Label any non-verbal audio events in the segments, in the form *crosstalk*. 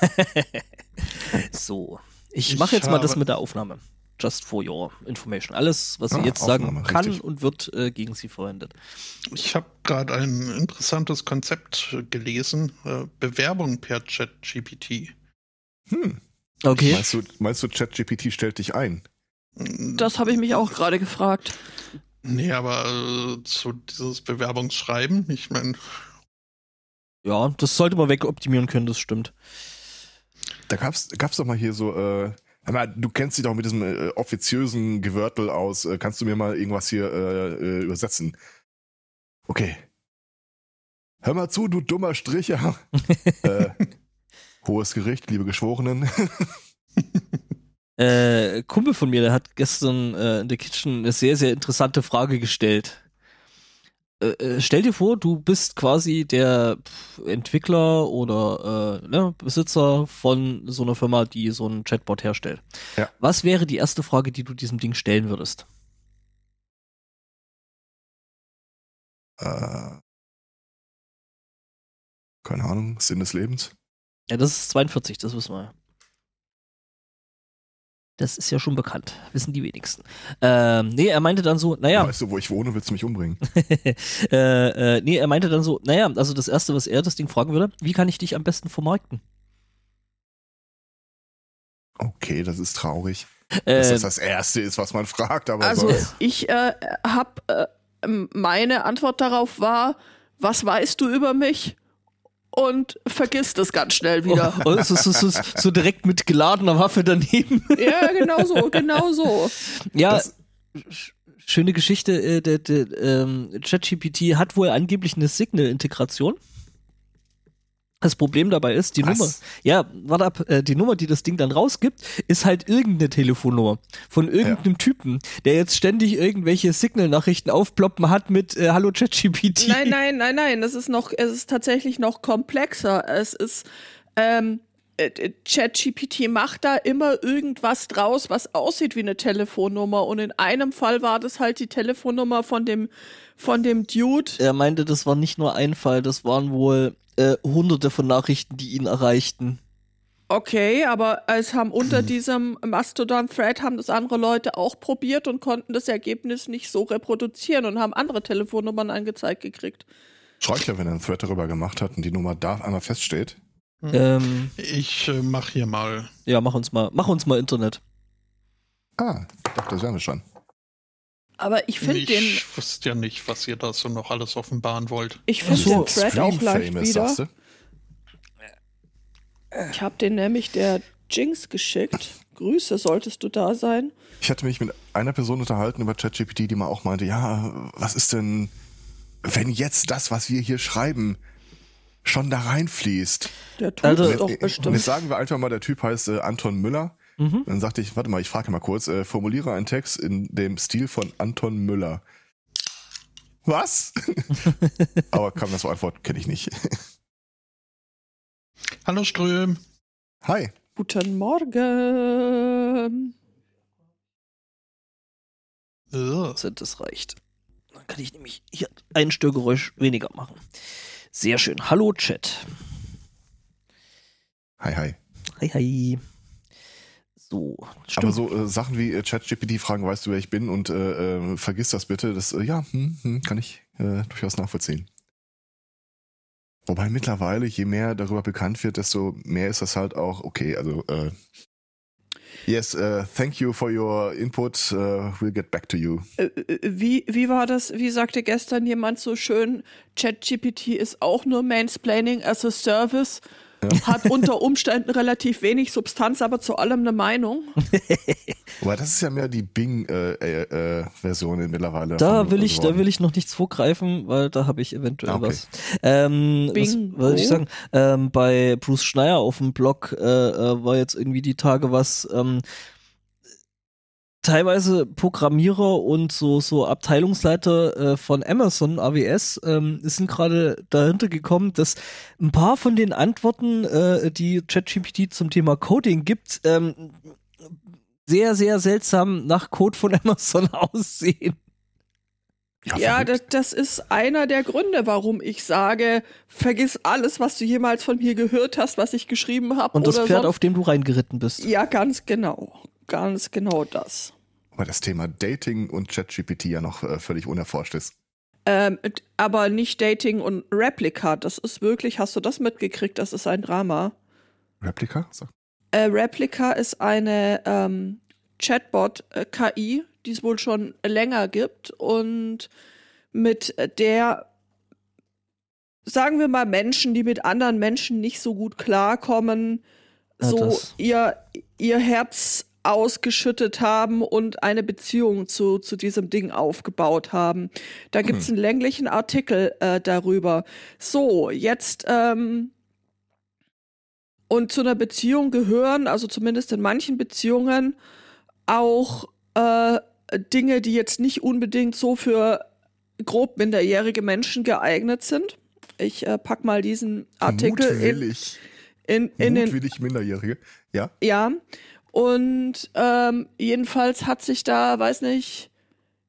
*laughs* so. Ich, Ich mache jetzt mal das mit der Aufnahme. Just for your information. Alles, was sie Ah, jetzt sagen Aufnahme, kann richtig. und wird äh, gegen sie verwendet. Ich habe gerade ein interessantes Konzept äh, gelesen. Äh, Bewerbung per Chat-GPT. Hm. Okay. Meinst du, meinst du, ChatGPT stellt dich ein? Das habe ich mich auch gerade gefragt. Nee, aber äh, zu dieses Bewerbungsschreiben, ich meine, Ja, das sollte man wegoptimieren können, das stimmt. Da gab's, gab's doch mal hier so, äh, hör mal, du kennst dich doch mit diesem äh, offiziösen Gewörtel aus. Äh, kannst du mir mal irgendwas hier äh, äh, übersetzen? Okay. Hör mal zu, du dummer Stricher. *laughs* äh, hohes Gericht, liebe Geschworenen. *laughs* Äh, Kumpel von mir, der hat gestern äh, in der Kitchen eine sehr, sehr interessante Frage gestellt. Äh, äh, stell dir vor, du bist quasi der Entwickler oder äh, ne, Besitzer von so einer Firma, die so einen Chatbot herstellt. Ja. Was wäre die erste Frage, die du diesem Ding stellen würdest? äh, keine Ahnung, Sinn des Lebens. Ja, das ist 42, das wissen wir. Das ist ja schon bekannt, wissen die wenigsten. Ähm, nee, er meinte dann so, naja, Weißt du, wo ich wohne, willst du mich umbringen? *laughs* äh, äh, nee, er meinte dann so, naja, also das Erste, was er das Ding fragen würde, wie kann ich dich am besten vermarkten? Okay, das ist traurig. Dass Äh, das das Erste ist, was man fragt, aber Also sonst. ich äh, habe äh, ähm, meine Antwort darauf war, was weißt du über mich? Und vergiss das ganz schnell wieder. oh, oh, so, so, so, so direkt mit geladener Waffe daneben. ja, genau so, genau so. ja, Das- sch- schöne Geschichte, äh, der, der ähm, ChatGPT hat wohl angeblich eine Signal-Integration. Das Problem dabei ist, die Was? Nummer, ja, warte ab, äh, die Nummer, die das Ding dann rausgibt, ist halt irgendeine Telefonnummer von irgendeinem Typen, der jetzt ständig irgendwelche Signal-Nachrichten aufploppen hat mit äh, Hallo ChatGPT. Nein, nein, nein, nein, es ist noch, es ist tatsächlich noch komplexer. Es ist, ähm, äh, äh, ChatGPT macht da immer irgendwas draus, was aussieht wie eine Telefonnummer. Und in einem Fall war das halt die Telefonnummer von dem, von dem Dude. Er meinte, das war nicht nur ein Fall, das waren wohl äh, hunderte von Nachrichten, die ihn erreichten. Okay, aber es haben unter diesem Mastodon-Thread haben das andere Leute auch probiert und konnten das Ergebnis nicht so reproduzieren und haben andere Telefonnummern angezeigt gekriegt. Schreichler, wenn er einen Thread darüber gemacht hat und die Nummer da einmal feststeht. Ähm, ich äh, mache hier mal. ja, mach uns mal, mach uns mal Internet. Ah, ich dachte, das wären wir schon. Aber ich finde Ich den, wusste ja nicht, was ihr da so noch alles offenbaren wollt. ich finde so, den Thread auch leicht wieder. sagst du? Ich habe den nämlich der Jinx geschickt. Grüße, solltest du da sein. Ich hatte mich mit einer Person unterhalten über ChatGPT, die mal auch meinte, ja, was ist denn, wenn jetzt das, was wir hier schreiben, schon da reinfließt? Der tut Also- es doch jetzt- und bestimmt. jetzt sagen wir einfach mal, der Typ heißt äh, Anton Müller. Mhm. Dann sagte ich, warte mal, ich frage mal kurz, äh, formuliere einen Text in dem Stil von Anton Müller. Was? *laughs* Aber kam das so Antwort, kenne ich nicht. *laughs* Hallo Ström. Hi. Guten Morgen. So, Das reicht. Dann kann ich nämlich hier ein Störgeräusch weniger machen. Sehr schön. Hallo Chat. Hi, hi. Hi, hi. So, stimmt. Aber so äh, Sachen wie äh, ChatGPT fragen, weißt du, wer ich bin und äh, äh, vergiss das bitte, das, äh, ja, hm, hm, kann ich äh, durchaus nachvollziehen. Wobei mittlerweile, je mehr darüber bekannt wird, desto mehr ist das halt auch, okay, also, äh, yes, uh, thank you for your input, uh, we'll get back to you. Wie, wie war das? Wie sagte gestern jemand so schön? ChatGPT ist auch nur Mansplaining as a Service. Hat unter Umständen relativ wenig Substanz, aber zu allem eine Meinung. *laughs* Wobei das ist ja mehr die Bing-Version mittlerweile. da will ich, da will ich noch nichts vorgreifen, weil da habe ich eventuell Ah, okay. was. Ähm, was Bingo. wollte ich sagen? Ähm, bei Bruce Schneier auf dem Blog äh, äh, war jetzt irgendwie die Tage was. Ähm, teilweise Programmierer und so so Abteilungsleiter äh, von Amazon AWS ähm, sind gerade dahinter gekommen, dass ein paar von den Antworten, äh, die ChatGPT zum Thema Coding gibt, ähm, sehr sehr seltsam nach Code von *laughs* Amazon aussehen. Ja, das, das ist einer der Gründe, warum ich sage, vergiss alles, was du jemals von mir gehört hast, was ich geschrieben habe. Und das oder Pferd, sonst- auf dem du reingeritten bist. Ja, ganz genau. Ganz genau das. Aber das Thema Dating und ChatGPT ja noch äh, völlig unerforscht ist. Ähm, aber nicht Dating und Replika. Das ist wirklich, hast du das mitgekriegt? Das ist ein Drama. Replika? Sag. Äh, Replika ist eine ähm, Chatbot-KI, die es wohl schon länger gibt und mit der, sagen wir mal, Menschen, die mit anderen Menschen nicht so gut klarkommen, Ja, so das- ihr, ihr Herz ausgeschüttet haben und eine Beziehung zu, zu diesem Ding aufgebaut haben. Da gibt es einen länglichen Artikel äh, darüber. So, jetzt ähm, und zu einer Beziehung gehören, also zumindest in manchen Beziehungen, auch äh, Dinge, die jetzt nicht unbedingt so für grob minderjährige Menschen geeignet sind. Ich äh, pack mal diesen Artikel in, Mutwillig. in, in den Mutwillig Minderjährige. Ja. ja, und ähm, jedenfalls hat sich da, weiß nicht,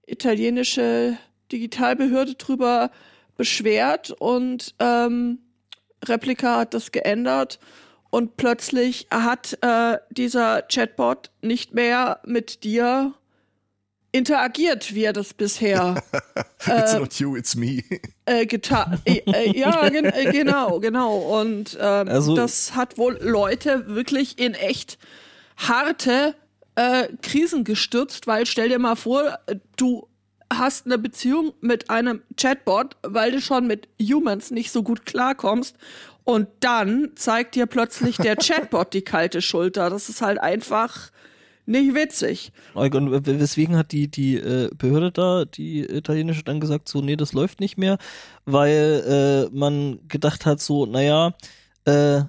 italienische Digitalbehörde drüber beschwert und ähm, Replika hat das geändert und plötzlich hat äh, dieser Chatbot nicht mehr mit dir interagiert, wie er das bisher *laughs* It's äh, not you, it's me. äh, getan. Äh, äh, ja, *laughs* gen äh, genau, genau. Und ähm, Also- das hat wohl Leute wirklich in echt harte äh, Krisen gestürzt, weil stell dir mal vor, du hast eine Beziehung mit einem Chatbot, weil du schon mit Humans nicht so gut klarkommst. Und dann zeigt dir plötzlich der *laughs* Chatbot die kalte Schulter. Das ist halt einfach nicht witzig. Und weswegen hat die, die äh, Behörde da, die italienische, dann gesagt, so, nee, das läuft nicht mehr, weil äh, man gedacht hat, so, naja, äh,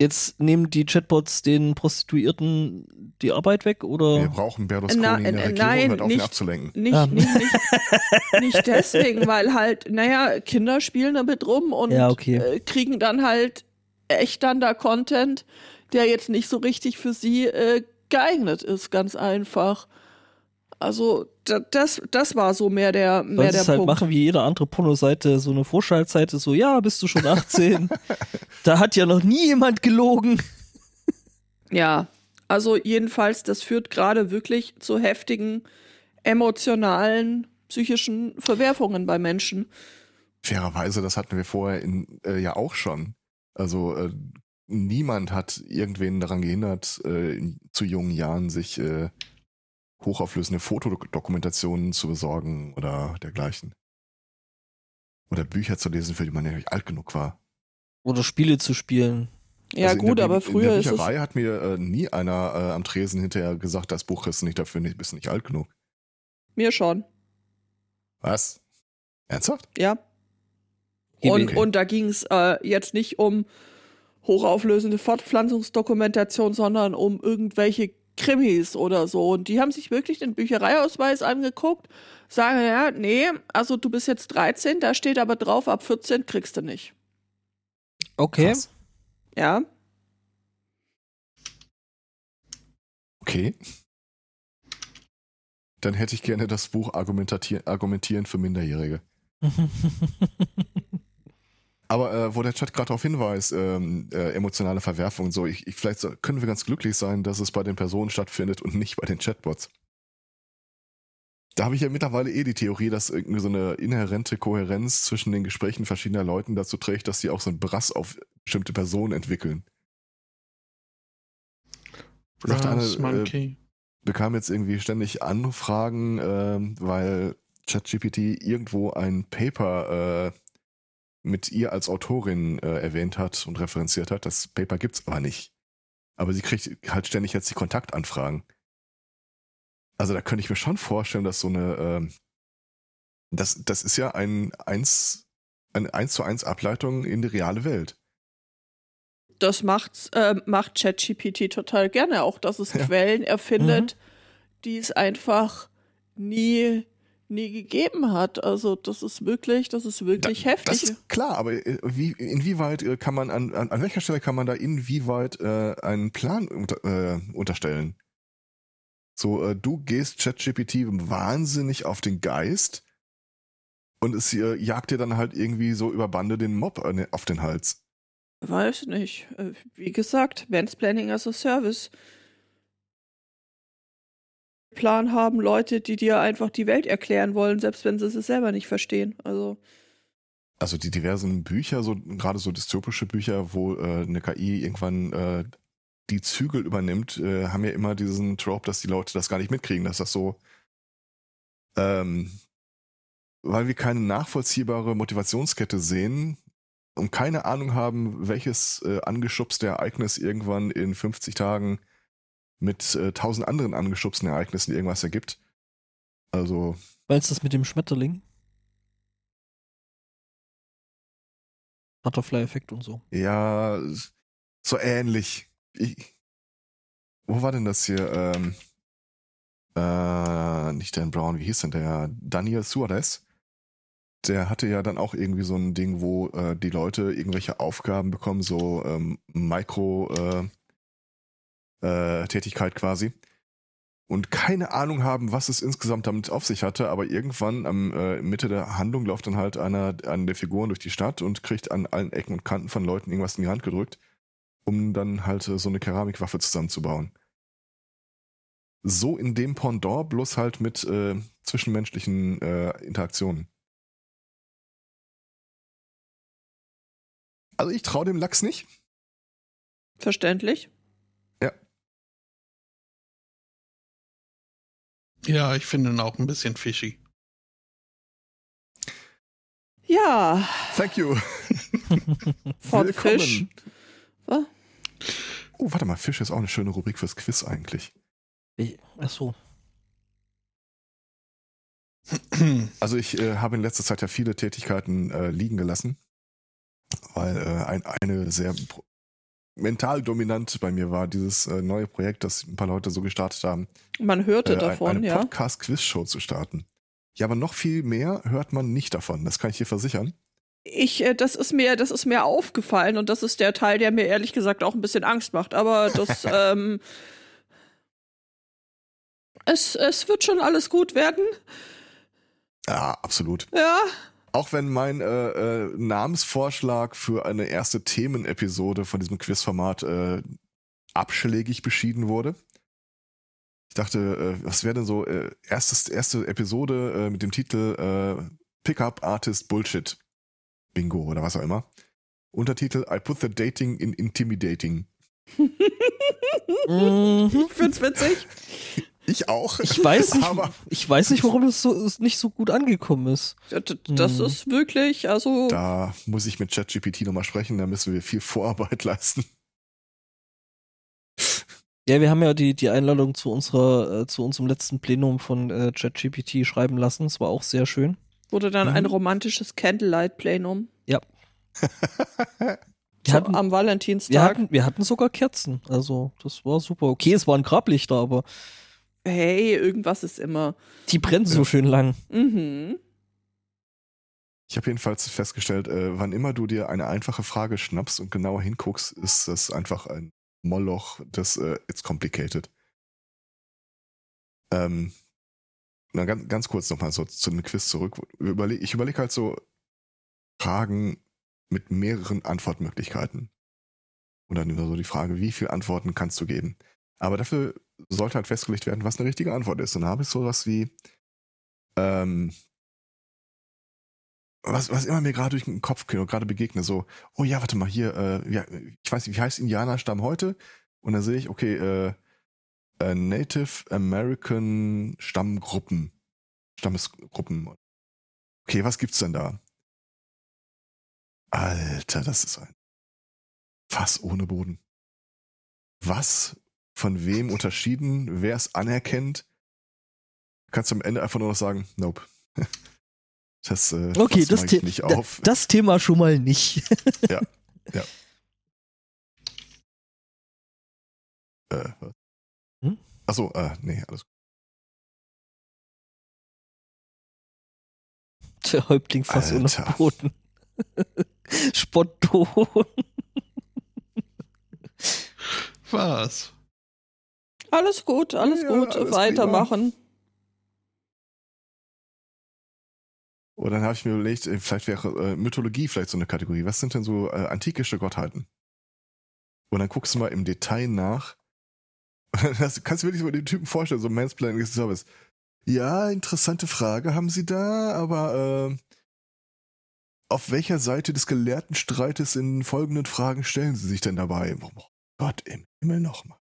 jetzt nehmen die Chatbots den Prostituierten die Arbeit weg oder? Wir brauchen Berlusconi Na, in der äh, Regierung, nein, hört auf, ihn nicht- abzulenken. Nicht, Ah. nicht, nicht, nicht deswegen, weil halt, naja, Kinder spielen damit rum und Ja, okay. äh, kriegen dann halt echt dann da Content, der jetzt nicht so richtig für sie äh, geeignet ist, ganz einfach. Also das, das war so mehr der, mehr Sollst der es halt Punkt. machen wie jede andere Pornoseite, so eine Vorschaltseite, so, ja, bist du schon 18? *laughs* da hat ja noch nie jemand gelogen. Ja, also jedenfalls, das führt gerade wirklich zu heftigen emotionalen, psychischen Verwerfungen bei Menschen. Fairerweise, das hatten wir vorher in, äh, ja auch schon. Also äh, niemand hat irgendwen daran gehindert, äh, in, zu jungen Jahren sich äh, hochauflösende Fotodokumentationen zu besorgen oder dergleichen. Oder Bücher zu lesen, für die man ja nicht alt genug war. Oder Spiele zu spielen. Ja Also in gut, der, aber früher In ist der es Bücherei hat mir äh, nie einer äh, am Tresen hinterher gesagt, das Buch ist nicht dafür, nicht, bist nicht alt genug. mir schon, Was? Ernsthaft? ja. Okay. Und, und da ging es äh, jetzt nicht um hochauflösende Fortpflanzungsdokumentation, sondern um irgendwelche Krimis oder so. Und die haben sich wirklich den Büchereiausweis angeguckt, sagen, ja, nee, also du bist jetzt 13, da steht aber drauf, ab 14 kriegst du nicht. Okay. Krass. Ja, Okay. Dann hätte ich gerne das Buch Argumentatier Argumentieren für Minderjährige. *laughs* Aber äh, wo der Chat gerade darauf hinweist, ähm, äh, emotionale Verwerfung und so, ich, ich, vielleicht so, können wir ganz glücklich sein, dass es bei den Personen stattfindet und nicht bei den Chatbots. Da habe ich ja mittlerweile eh die Theorie, dass irgendwie so eine inhärente Kohärenz zwischen den Gesprächen verschiedener Leuten dazu trägt, dass sie auch so einen Brass auf bestimmte Personen entwickeln. Sagt eine, Brass äh, Monkey. bekam jetzt irgendwie ständig Anfragen, ähm, weil ChatGPT irgendwo ein Paper äh, mit ihr als Autorin äh, erwähnt hat und referenziert hat. Das Paper gibt's aber nicht. Aber sie kriegt halt ständig jetzt die Kontaktanfragen. Also da könnte ich mir schon vorstellen, dass so eine, ähm, das, das ist ja ein eins, eine eins zu eins Ableitung in die reale Welt. das macht's, äh, macht ChatGPT total gerne, auch dass es Ja. Quellen erfindet, die es einfach nie, nie gegeben hat. Also das ist wirklich, das ist wirklich Da- heftig. Das ist klar, aber äh, wie, inwieweit äh, kann man an, an, an welcher Stelle kann man da inwieweit äh, einen Plan unter, äh, unterstellen? So, äh, du gehst ChatGPT wahnsinnig auf den Geist und es äh, jagt dir dann halt irgendwie so über Bande den Mob auf den Hals. Weiß nicht. Äh, Wie gesagt, Mansplaining as a Service. Plan haben Leute, die dir einfach die Welt erklären wollen, selbst wenn sie es selber nicht verstehen. Also, Also die diversen Bücher, so gerade so dystopische Bücher, wo äh, eine KI irgendwann äh, die Zügel übernimmt, äh, haben ja immer diesen Trope, dass die Leute das gar nicht mitkriegen, dass das so, ähm, weil wir keine nachvollziehbare Motivationskette sehen und keine Ahnung haben, welches äh, angeschubste Ereignis irgendwann in 50 Tagen mit äh, tausend anderen angeschubsten Ereignissen irgendwas ergibt. Also Meinst du das mit dem Schmetterling? Butterfly-Effekt und so. Ja, so ähnlich. Ich, wo war denn das hier? Ähm, äh, nicht Dan Brown, wie hieß denn der? Daniel Suarez. Der hatte ja dann auch irgendwie so ein Ding, wo äh, die Leute irgendwelche Aufgaben bekommen, so ähm, Mikro-Tätigkeit äh, Tätigkeit quasi. Und keine Ahnung haben, was es insgesamt damit auf sich hatte, aber irgendwann am äh, Mitte der Handlung läuft dann halt einer, einer der Figuren durch die Stadt und kriegt an allen Ecken und Kanten von Leuten irgendwas in die Hand gedrückt, um dann halt äh, so eine Keramikwaffe zusammenzubauen. So in dem Pendant, bloß halt mit äh, zwischenmenschlichen äh, Interaktionen. Also ich traue dem Lachs nicht. verständlich. Ja, ich finde ihn auch ein bisschen fishy. Ja, Thank you. *laughs* von. Fisch. Was? Oh, warte mal, Fisch ist auch eine schöne Rubrik fürs Quiz eigentlich. Ich- Ach so. *clears throat* Also ich äh, habe in letzter Zeit ja viele Tätigkeiten äh, liegen gelassen, weil äh, ein, eine sehr pro- mental dominant bei mir war, dieses äh, neue Projekt, das ein paar Leute so gestartet haben, Man hörte äh, davon, eine ja. Podcast-Quiz-Show zu starten. Ja, aber noch viel mehr hört man nicht davon, das kann ich dir versichern. Ich, äh, das ist mir, das ist mir aufgefallen und das ist der Teil, der mir ehrlich gesagt auch ein bisschen Angst macht. Aber das, *laughs* ähm, es, es wird schon alles gut werden. Ja, absolut. Ja, Auch wenn mein äh, äh, Namensvorschlag für eine erste Themenepisode von diesem Quizformat äh, abschlägig beschieden wurde. Ich dachte, äh, was wäre denn so äh, erstes, erste Episode äh, mit dem Titel äh, Pickup Artist Bullshit Bingo oder was auch immer. Untertitel I put the dating in intimidating. *laughs* Mhm. find's witzig. Ich auch. Ich weiß nicht, Aber ich weiß nicht, warum das so es nicht so gut angekommen ist. Das, Hm. ist wirklich, also, da muss ich mit ChatGPT nochmal sprechen, da müssen wir viel Vorarbeit *laughs* leisten. Ja, wir haben ja die, die Einladung zu unserer, äh, zu unserem letzten Plenum von äh, ChatGPT schreiben lassen. Es war auch sehr schön. wurde dann Mhm. ein romantisches Candlelight-Plenum. *laughs* Wir, So, hatten, am Valentinstag. wir, hatten, wir hatten sogar Kerzen. Also, das war super. Okay, es waren Grablichter, aber hey, irgendwas ist immer. die brennen so schön lang. Mhm. Ich habe jedenfalls festgestellt, äh, wann immer du dir eine einfache Frage schnappst und genauer hinguckst, ist das einfach ein Moloch des äh, It's complicated. Ähm, na, ganz, ganz kurz nochmal so zu dem Quiz zurück. Überleg, ich überlege halt so Fragen mit mehreren Antwortmöglichkeiten. Und dann immer so die Frage, wie viele Antworten kannst du geben? Aber dafür sollte halt festgelegt werden, was eine richtige Antwort ist. Und da habe ich sowas wie, ähm, was, was immer mir gerade durch den Kopf gerade begegne, so, oh ja, warte mal, hier, äh, ja, ich weiß nicht, wie heißt Indianerstamm heute? Und dann sehe ich, okay, äh, äh, Native American Stammgruppen. Stammesgruppen. Okay, was gibt's denn da? Alter, das ist ein Fass ohne Boden. Was von wem unterschieden, wer es anerkennt, kannst du am Ende einfach nur noch sagen, nope. *laughs* Das, äh, Okay, das, The ich nicht da- auf. das Thema schon mal nicht. *laughs* Äh, was? Hm? Achso, äh, nee, alles gut. Der Häuptling fast ohne. Boden. *laughs* Spontan. Was? Alles gut, alles Ja, gut. alles Weitermachen. Und dann habe ich mir überlegt, äh, vielleicht wäre äh, Mythologie vielleicht so eine Kategorie. Was sind denn so äh, antikische Gottheiten? Und dann guckst du mal im Detail nach. *laughs* Das kannst du wirklich so den Typen vorstellen, so Mansplaining Service. Ja, interessante Frage haben Sie da, aber äh, auf welcher Seite des gelehrten Streites in folgenden Fragen stellen Sie sich denn dabei? Oh Gott im Himmel nochmal.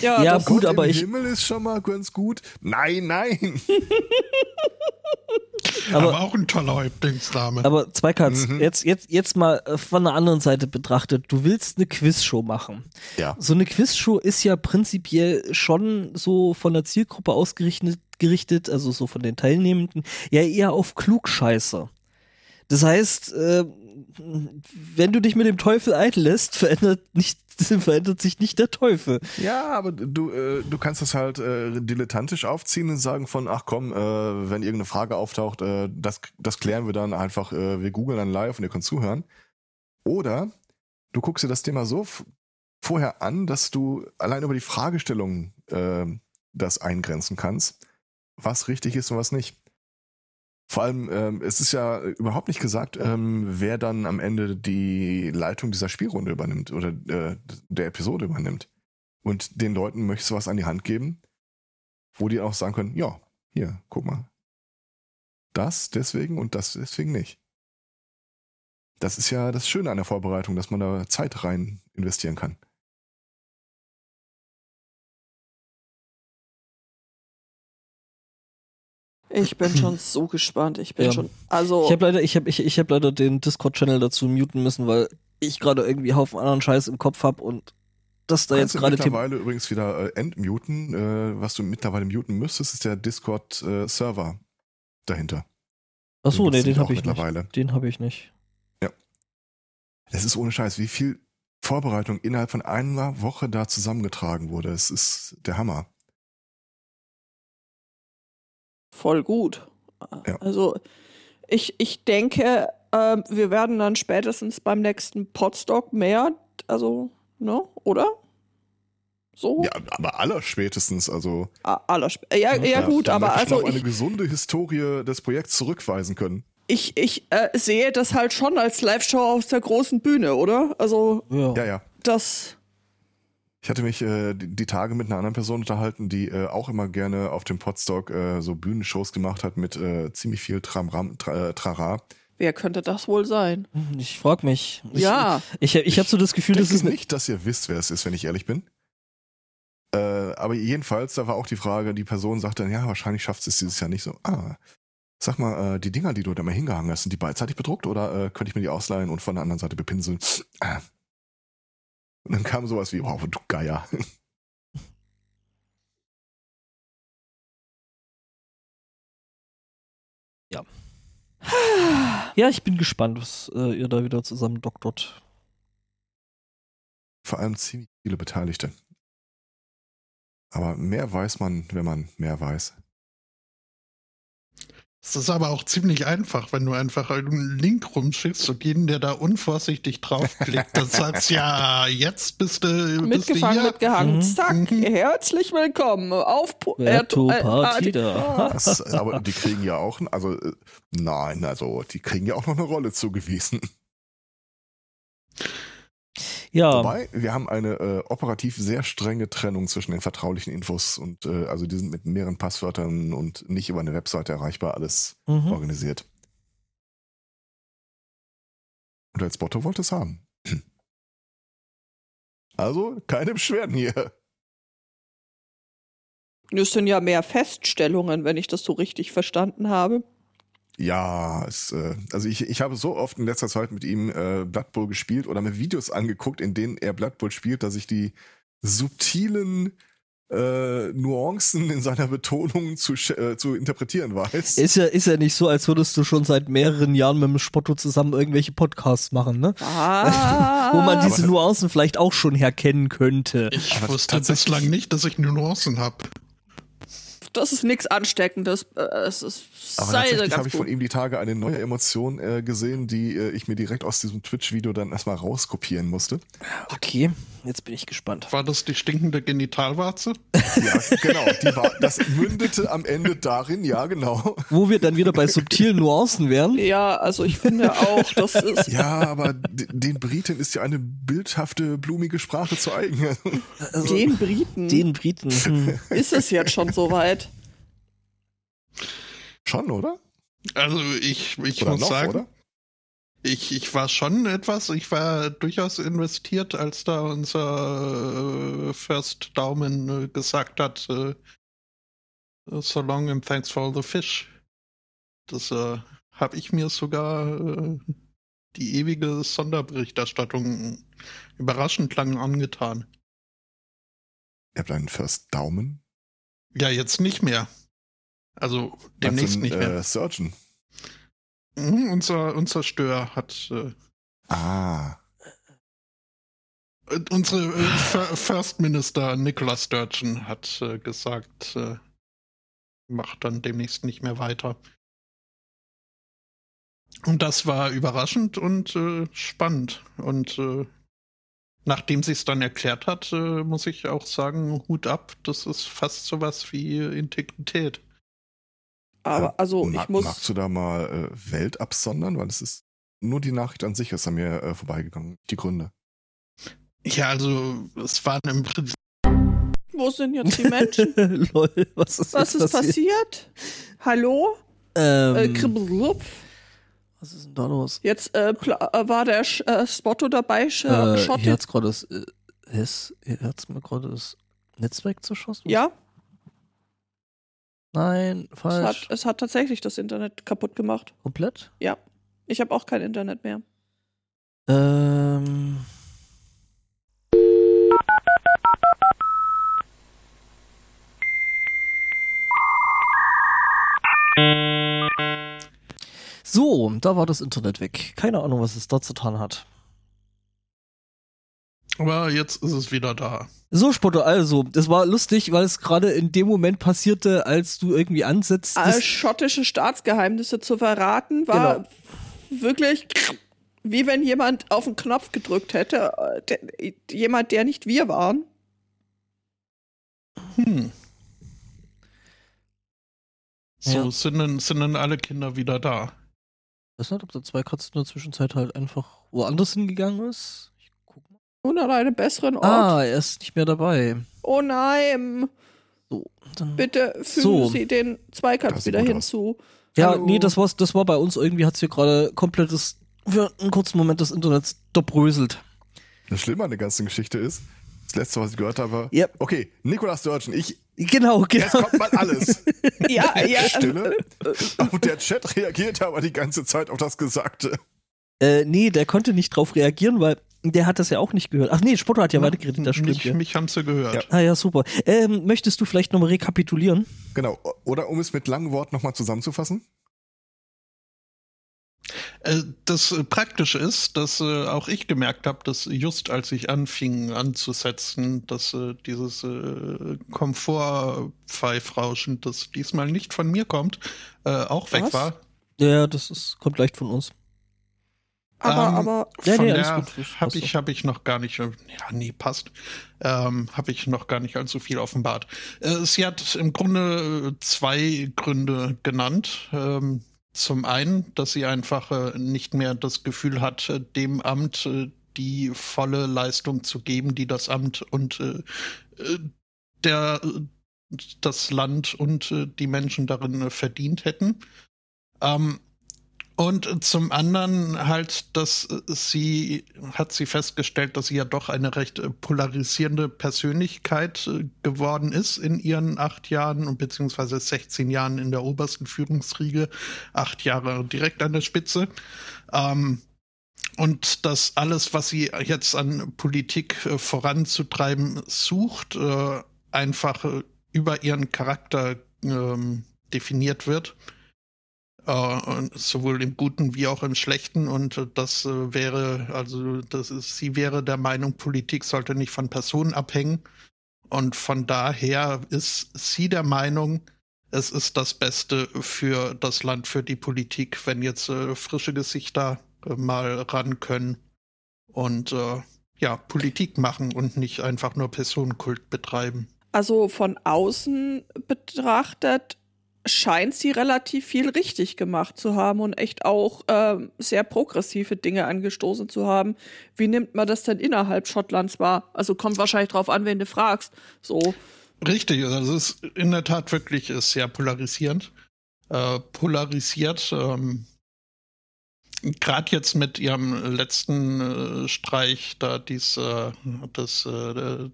Ja, Ja, das, gut, Gott aber im ich- Himmel ist schon mal ganz gut. Nein, nein. *laughs* Aber, Aber, auch ein toller Häuptlingsname. aber Zweikatz, Mhm. jetzt, jetzt, jetzt mal äh, von der anderen Seite betrachtet. Du willst eine Quizshow machen. Ja. So eine Quizshow ist ja prinzipiell schon so von der Zielgruppe ausgerichtet, gerichtet, also so von den Teilnehmenden, ja eher auf Klugscheißer. Das heißt, äh, wenn du dich mit dem Teufel einlässt, *laughs* verändert, nicht, *laughs* verändert sich nicht der Teufel. Ja, aber du, äh, du kannst das halt äh, dilettantisch aufziehen und sagen von, ach komm, äh, wenn irgendeine Frage auftaucht, äh, das, das klären wir dann einfach, äh, wir googeln dann live und ihr könnt zuhören. Oder du guckst dir das Thema so vorher an, dass du allein über die Fragestellung äh, das eingrenzen kannst, was richtig ist und was nicht. Vor allem, ähm, es ist ja überhaupt nicht gesagt, ähm, wer dann am Ende die Leitung dieser Spielrunde übernimmt oder äh, der Episode übernimmt. Und den Leuten möchtest du was an die Hand geben, wo die auch sagen können, ja, hier, guck mal. Das deswegen und das deswegen nicht. Das ist ja das Schöne an der Vorbereitung, dass man da Zeit rein investieren kann. Ich bin *laughs* schon so gespannt. Ich bin Ja. schon. Also, Ich habe leider, ich habe, ich, ich habe leider den Discord-Channel dazu muten müssen, weil ich gerade irgendwie Haufen anderen Scheiß im Kopf habe und das da jetzt du gerade mittlerweile übrigens wieder äh, entmuten. Äh, was du mittlerweile muten müsstest, ist der Discord-Server dahinter. Achso, nee, den habe ich nicht. mittlerweile. Den habe ich nicht. Es ist ohne Scheiß, wie viel Vorbereitung innerhalb von einer Woche da zusammengetragen wurde. Es ist der Hammer. Voll gut. Ja. Also, ich, ich denke, ähm, wir werden dann spätestens beim nächsten Podstock mehr, also, ne, oder? So? Ja, aber aller spätestens, also A- aller Sp- ja, ja, gut, aber möchte ich also eine gesunde Historie des Projekts zurückweisen können. ich, ich äh, sehe das halt schon als Live-Show aus der großen Bühne, oder? Also, Ja. Ja, ja. das. Ich hatte mich äh, die, die Tage mit einer anderen Person unterhalten, die äh, auch immer gerne auf dem Podstock äh, so Bühnenshows gemacht hat mit äh, ziemlich viel Tramram, tra, äh, Trara. Wer könnte das wohl sein? Ich frag mich. Ich, ja, Ich, ich habe so das Gefühl, das denke ist eine, nicht, dass ihr wisst, wer es ist, wenn ich ehrlich bin. Äh, aber jedenfalls, da war auch die Frage, die Person sagte dann, ja, wahrscheinlich schafft es dieses Jahr nicht so. Ah, sag mal, äh, die Dinger, die du da mal hingehangen hast, sind die beidseitig bedruckt oder äh, könnte ich mir die ausleihen und von der anderen Seite bepinseln? Ah. Und dann kam sowas wie, wow, du Geier. *laughs* Ja, ich bin gespannt, was äh, ihr da wieder zusammen doktort. Vor allem ziemlich viele Beteiligte. Aber mehr weiß man, wenn man mehr weiß. Es ist aber auch ziemlich einfach, wenn du einfach einen Link rumschickst und jeden, der da unvorsichtig draufklickt, dann sagst ja, jetzt bist du, bist du mitgefangen, hier. mitgehangen. Mhm. Zack, Mhm. herzlich willkommen auf Berto äh, äh, Partida. *laughs* Das, aber die kriegen ja auch, also äh, nein, also die kriegen ja auch noch eine Rolle zugewiesen. Ja, Wobei, wir haben eine äh, operativ sehr strenge Trennung zwischen den vertraulichen Infos und äh, also die sind mit mehreren Passwörtern und nicht über eine Webseite erreichbar alles mhm. organisiert. Und als Botto wollte es haben. *clears throat* Also keine Beschwerden hier. Das sind ja mehr Feststellungen, wenn ich das so richtig verstanden habe. Ja, es, äh, also ich, ich habe so oft in letzter Zeit mit ihm äh, Blood Bowl gespielt oder mir Videos angeguckt, in denen er Blood Bowl spielt, dass ich die subtilen äh, Nuancen in seiner Betonung zu, äh, zu interpretieren weiß. ist ja, ist ja nicht so, als würdest du schon seit mehreren Jahren mit dem Spotto zusammen irgendwelche Podcasts machen, ne? Ah, *laughs* Wo man diese Nuancen vielleicht auch schon herkennen könnte. Ich Aber wusste bislang nicht, dass ich Nuancen habe. Das ist nichts Ansteckendes. Äh, Es ist Aber sei tatsächlich ganz habe ich von ihm die Tage eine neue Emotion äh, gesehen, die äh, ich mir direkt aus diesem Twitch-Video dann erstmal rauskopieren musste. Okay. Jetzt bin ich gespannt. War das die stinkende Genitalwarze? Ja, genau. Die war, das mündete am Ende darin, ja, genau. Wo wir dann wieder bei subtilen Nuancen wären. Ja, also ich finde auch, das ist. Ja, aber den Briten ist ja eine bildhafte, blumige Sprache zu eigen. Also, Den Briten den Briten. Hm. ist es jetzt schon soweit. Schon, oder? Also ich, ich Oder muss noch, sagen, oder? Ich, ich war schon etwas, ich war durchaus investiert, als da unser äh, First Daumen äh, gesagt hat, äh, so long and thanks for all the fish. Das äh, habe ich mir sogar äh, die ewige Sonderberichterstattung überraschend lang angetan. Ihr habt einen First Daumen. Ja, jetzt nicht mehr. Also demnächst Meinst du nicht mehr. Äh, Surgeon. Mhm, unser, unser Stör hat äh, Ah. Äh, Unsere äh, Fir- First Minister Nicola Sturgeon hat äh, gesagt, äh, macht dann demnächst nicht mehr weiter. Und das war überraschend und äh, spannend. Und äh, nachdem sie es dann erklärt hat, muss ich auch sagen, Hut ab, das ist fast sowas wie Integrität. Aber also Ma- ich muss. Magst du da mal äh, Welt absondern? Weil es ist nur die Nachricht an sich ist an mir äh, vorbeigegangen. Die Gründe. Ja, also es waren im Prinzip Wo sind jetzt die Menschen? *laughs* Lol, was ist, Was jetzt ist passiert? Hallo? Ähm, Äh, kribbelrup. was ist denn da los? Jetzt äh, äh, war der Sch äh, Spotto dabei, Sch Äh, Schott hier hat's gerade das, äh, hat's mir gerade das Netzwerk zerschossen. Ja, Nein, es falsch. hat, es hat tatsächlich das Internet kaputt gemacht. Komplett? Ich habe auch kein Internet mehr. Ähm. So, da war das Internet weg. Keine Ahnung, was es dort getan hat. Aber jetzt ist es wieder da. So, Spotto, also, das war lustig, weil es gerade in dem Moment passierte, als du irgendwie ansetzt. Äh, schottische Staatsgeheimnisse zu verraten, war Genau. wirklich wie wenn jemand auf den Knopf gedrückt hätte. Der, jemand, der nicht wir waren. Hm. So, Ja. sind, dann, sind dann alle Kinder wieder da. Ich weiß nicht, ob der zwei Katzen in der Zwischenzeit halt einfach woanders hingegangen ist. Und an einem besseren Ort. Ah, er ist nicht mehr dabei. Oh nein, So, dann. bitte fügen So. Sie den sieht wieder hinzu. Ja, Hallo. nee, das, war's, das war bei uns irgendwie, hat's hier gerade komplettes, für einen kurzen Moment das Internet zerbröselt. Das Schlimme an der ganzen Geschichte ist, das letzte, was ich gehört habe, war, Yep. okay, Nicolas Sturgeon, ich, Genau, jetzt genau. kommt mal alles. *laughs* Ja, ja. Stille. Und der Chat reagiert aber die ganze Zeit auf das Gesagte. Äh, nee, der konnte nicht drauf reagieren, weil der hat das ja auch nicht gehört. Ach nee, Spotto hat ja weitergeredet, das stimmt. mich, Ja. mich haben sie gehört. Ja. Ah ja, super. Ähm, möchtest du vielleicht nochmal rekapitulieren? Genau. Oder um es mit langen Worten nochmal zusammenzufassen. Äh, Das äh, Praktische ist, dass äh, auch ich gemerkt habe, dass just als ich anfing anzusetzen, dass äh, dieses äh, Komfortpfeifrauschen, das diesmal nicht von mir kommt, äh, auch weg Was? war. Ja, das ist, kommt leicht von uns. Aber, Ähm, aber Ja, Von nee, alles der gut, habe passt ich, hab ich noch gar nicht, ja, nee, passt, ähm, habe ich noch gar nicht allzu viel offenbart. Äh, sie hat im Grunde äh, zwei Gründe genannt. Ähm, zum einen, dass sie einfach äh, nicht mehr das Gefühl hat, äh, dem Amt äh, die volle Leistung zu geben, die das Amt und äh, der, das Land und äh, die Menschen darin äh, verdient hätten. Ähm, und zum anderen halt, dass sie, hat sie festgestellt, dass sie ja doch eine recht äh, polarisierende Persönlichkeit äh, geworden ist in ihren acht Jahren und beziehungsweise 16 Jahren in der obersten Führungsriege, acht Jahre direkt an der Spitze. Ähm, und dass alles, was sie jetzt an Politik äh, voranzutreiben sucht, einfach über ihren Charakter ähm, definiert wird. Äh, sowohl im Guten wie auch im Schlechten. Und das äh, wäre, also das ist, sie wäre der Meinung, Politik sollte nicht von Personen abhängen. Und von daher ist sie der Meinung, es ist das Beste für das Land, für die Politik, wenn jetzt äh, frische Gesichter äh, mal ran können und äh, ja, Politik machen und nicht einfach nur Personenkult betreiben. Also von außen betrachtet scheint sie relativ viel richtig gemacht zu haben und echt auch ähm, sehr progressive Dinge angestoßen zu haben. Wie nimmt man das denn innerhalb Schottlands wahr? Also kommt wahrscheinlich drauf an, wenn du fragst. So. Richtig, also es ist in der Tat wirklich ist sehr polarisierend. Äh, polarisiert, ähm, gerade jetzt mit ihrem letzten äh, Streich, da dies, äh, das äh,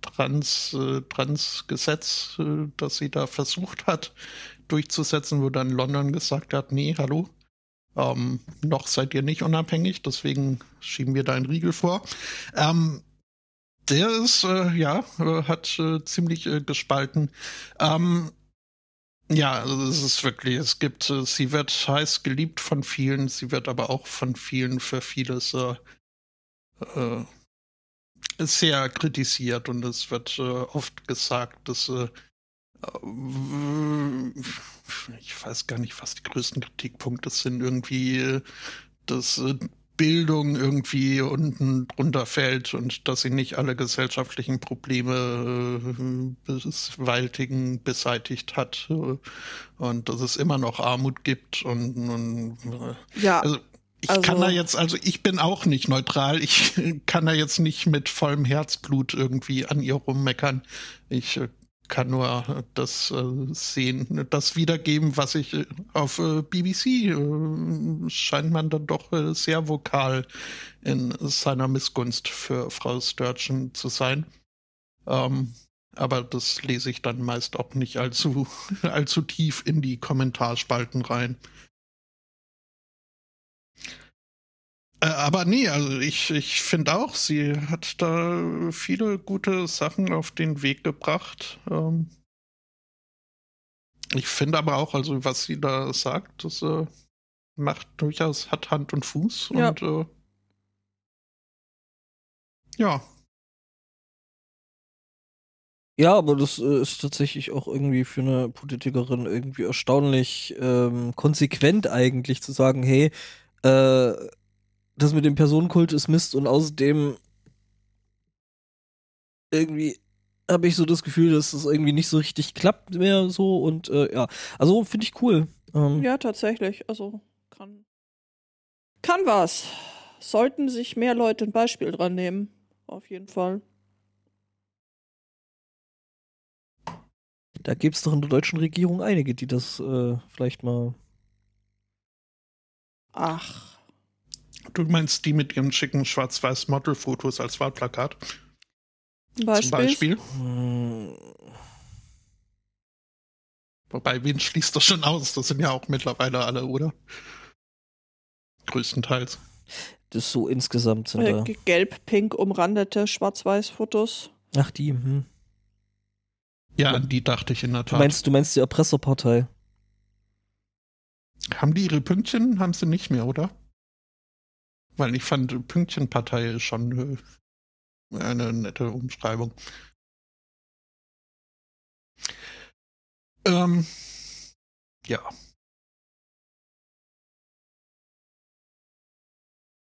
Trans, äh, Trans-Gesetz, äh, das sie da versucht hat durchzusetzen, wo dann London gesagt hat, nee, hallo, ähm, noch seid ihr nicht unabhängig, deswegen schieben wir da einen Riegel vor. Ähm, der ist, äh, ja, äh, hat äh, ziemlich äh, gespalten. Ähm, ja, also es ist wirklich, es gibt, sie wird heiß geliebt von vielen, sie wird aber auch von vielen für vieles äh, sehr kritisiert und es wird äh, oft gesagt, dass äh, ich weiß gar nicht, was die größten Kritikpunkte sind. Irgendwie, äh, dass äh, Bildung irgendwie unten drunter fällt und dass sie nicht alle gesellschaftlichen Probleme äh, bewältigen, beseitigt hat und dass es immer noch Armut gibt und, und Ja. also ich Also- kann da jetzt, also ich bin auch nicht neutral. Ich *laughs* kann da jetzt nicht mit vollem Herzblut irgendwie an ihr rummeckern. Ich äh, kann nur das äh, sehen, das wiedergeben, was ich äh, auf äh, BBC äh, scheint man dann doch äh, sehr vokal in seiner Missgunst für Frau Sturgeon zu sein. Ähm, aber das lese ich dann meist auch nicht allzu, *laughs* allzu tief in die Kommentarspalten rein. Aber nee, also ich, ich finde auch, sie hat da viele gute Sachen auf den Weg gebracht. Ähm ich finde aber auch, also was sie da sagt, das äh, macht durchaus, hat Hand und Fuß Ja. und äh, ja, Ja, aber das äh, ist tatsächlich auch irgendwie für eine Politikerin irgendwie erstaunlich ähm, konsequent eigentlich zu sagen, hey, äh, das mit dem Personenkult ist Mist und außerdem irgendwie habe ich so das Gefühl, dass das irgendwie nicht so richtig klappt mehr so und äh, ja, also finde ich cool. Ähm, Ja, tatsächlich. Also kann. Kann was. Sollten sich mehr Leute ein Beispiel dran nehmen. Auf jeden Fall. Da gibt es doch in der deutschen Regierung einige, die das äh, vielleicht mal. Ach. Du meinst die mit ihren schicken schwarz-weiß Modelfotos als Wahlplakat Beispiel. zum Beispiel? Hm, Wobei, wen schließt das schon aus? Das sind ja auch mittlerweile alle, oder? Größtenteils. das so insgesamt sind Äh, da. ge- Gelb-pink umrandete Schwarz-Weiß-Fotos. Ach, die, hm. Ja, an die dachte ich in der Du Tat. meinst, du meinst die Erpresserpartei? Haben die ihre Pünktchen? Haben sie nicht mehr, oder? Weil ich fand, Pünktchenpartei ist schon äh, eine nette Umschreibung. Ähm, ja.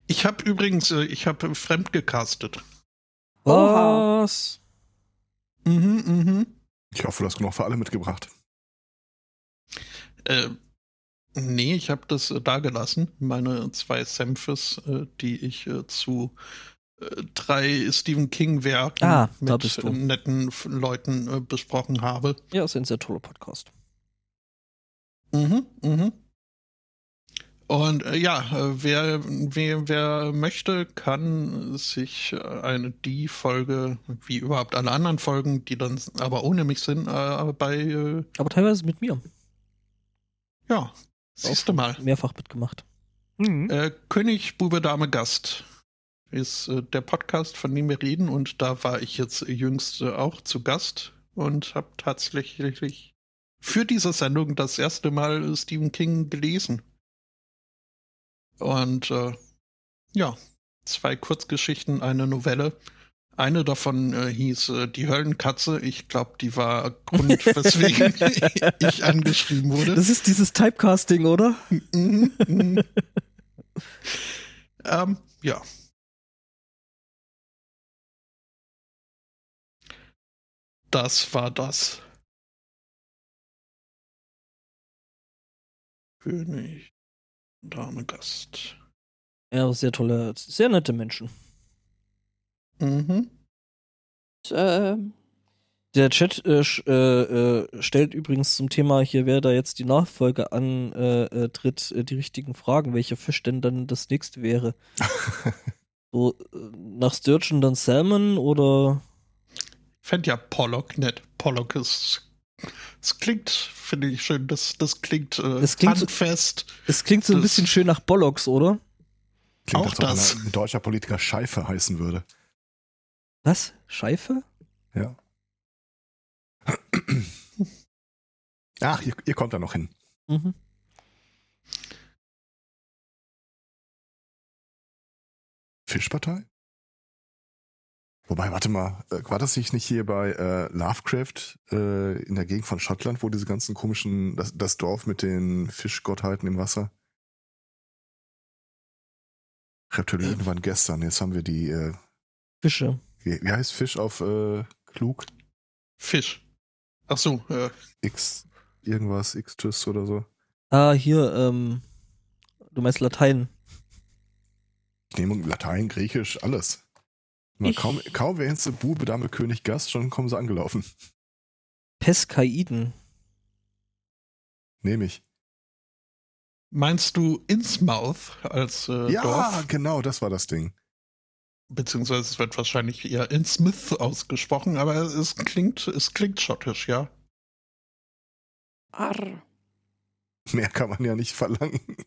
Ich habe übrigens, äh, ich habe fremd gecastet. Was? Mhm, mhm. Ich hoffe, du hast genug für alle mitgebracht. Äh, nee, ich habe das äh, da gelassen. Meine zwei Senfes, äh, die ich äh, zu äh, drei Stephen King-Werken Ah, mit äh, netten Leuten äh, besprochen habe. Ja, ist ein sehr toller Podcast. Mhm, mhm. Und ja, wer, wer, wer möchte, kann sich eine die Folge, wie überhaupt alle anderen Folgen, die dann aber ohne mich sind, bei, Aber teilweise mit mir. ja, siehst du mal. Mehrfach mitgemacht. Äh, König, Bube, Dame, Gast ist äh, der Podcast, von dem wir reden. Und da war ich jetzt jüngst äh, auch zu Gast und habe tatsächlich für diese Sendung das erste Mal Stephen King gelesen. Und äh, ja, zwei Kurzgeschichten, eine Novelle. Eine davon äh, hieß äh, die Höllenkatze. Ich glaube, die war Grund, weswegen *laughs* ich angeschrieben wurde. Das ist dieses Typecasting, oder? Mhm, mhm. ähm, ja. Das war das. König, Dame, Gast. Ja, sehr tolle, sehr nette Menschen. Mhm. Äh, Der Chat äh, äh, äh, stellt übrigens zum Thema hier, wer da jetzt die Nachfolge antritt, äh, tritt, äh, die richtigen Fragen, welcher Fisch denn dann das nächste wäre. *laughs* so, äh, nach Sturgeon dann Salmon oder Ich fände ja Pollock nett. Pollock ist. Es klingt, finde ich schön, das, das klingt, äh, Es klingt so- handfest. es klingt so ein bisschen schön nach Bollocks, oder? Klingt, Auch als ob das. ein deutscher Politiker Scheife heißen würde. Was? Scheife? Ja. Ach, ihr, ihr kommt da noch hin. Mhm. Fischpartei? Wobei, warte mal, äh, war das nicht nicht hier bei äh, Lovecraft äh, in der Gegend von Schottland, wo diese ganzen komischen, das, das Dorf mit den Fischgottheiten im Wasser? Reptilien waren gestern, jetzt haben wir die, äh, Fische. Wie, wie heißt Fisch auf äh, klug? Fisch. Ach so, äh, X, irgendwas, X-Tys oder so. Ah, hier, ähm, du meinst Latein. Ich nehme Latein, Griechisch, alles. Mal Ich- kaum, kaum erwähnst du Bube, Dame, König, Gast, schon kommen sie angelaufen. Peskaiden. Nehme ich. meinst du Innsmouth als äh, ja, Dorf? genau, das war das Ding. Beziehungsweise es wird wahrscheinlich eher Innsmouth ausgesprochen, aber es klingt, es klingt schottisch, ja. arr. Mehr kann man ja nicht verlangen.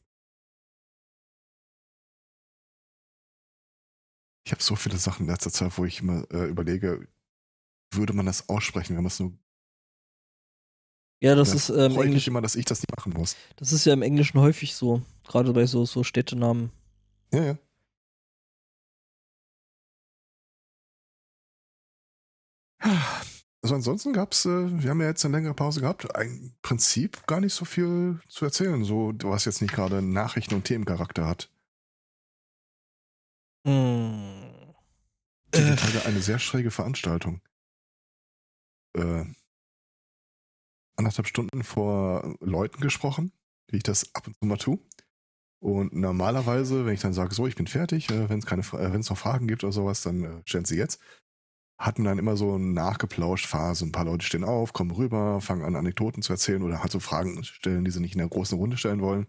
Ich habe so viele Sachen in letzter Zeit, wo ich immer äh, überlege, würde man das aussprechen, wenn man es nur. Ja, das dann ist ähm, freue Englisch, immer, dass ich das nicht machen muss. das ist ja im Englischen häufig so, gerade bei so so Städtenamen. Ja, ja. Also ansonsten gab's, äh, wir haben ja jetzt eine längere Pause gehabt, im Prinzip gar nicht so viel zu erzählen, so was jetzt nicht gerade Nachrichten- und Themencharakter hat. Hm. Die Äh. Tage eine sehr schräge Veranstaltung. Äh, anderthalb Stunden vor Leuten gesprochen, wie ich das ab und zu mal tue. Und normalerweise, wenn ich dann sage, so, ich bin fertig, äh, wenn es keine, äh, wenn es noch Fragen gibt oder sowas, dann äh, stellen sie jetzt. Hatten dann immer so eine Nachgeplauscht-Phase. Ein paar Leute stehen auf, kommen rüber, fangen an, Anekdoten zu erzählen oder halt so Fragen stellen, die sie nicht in der großen Runde stellen wollen.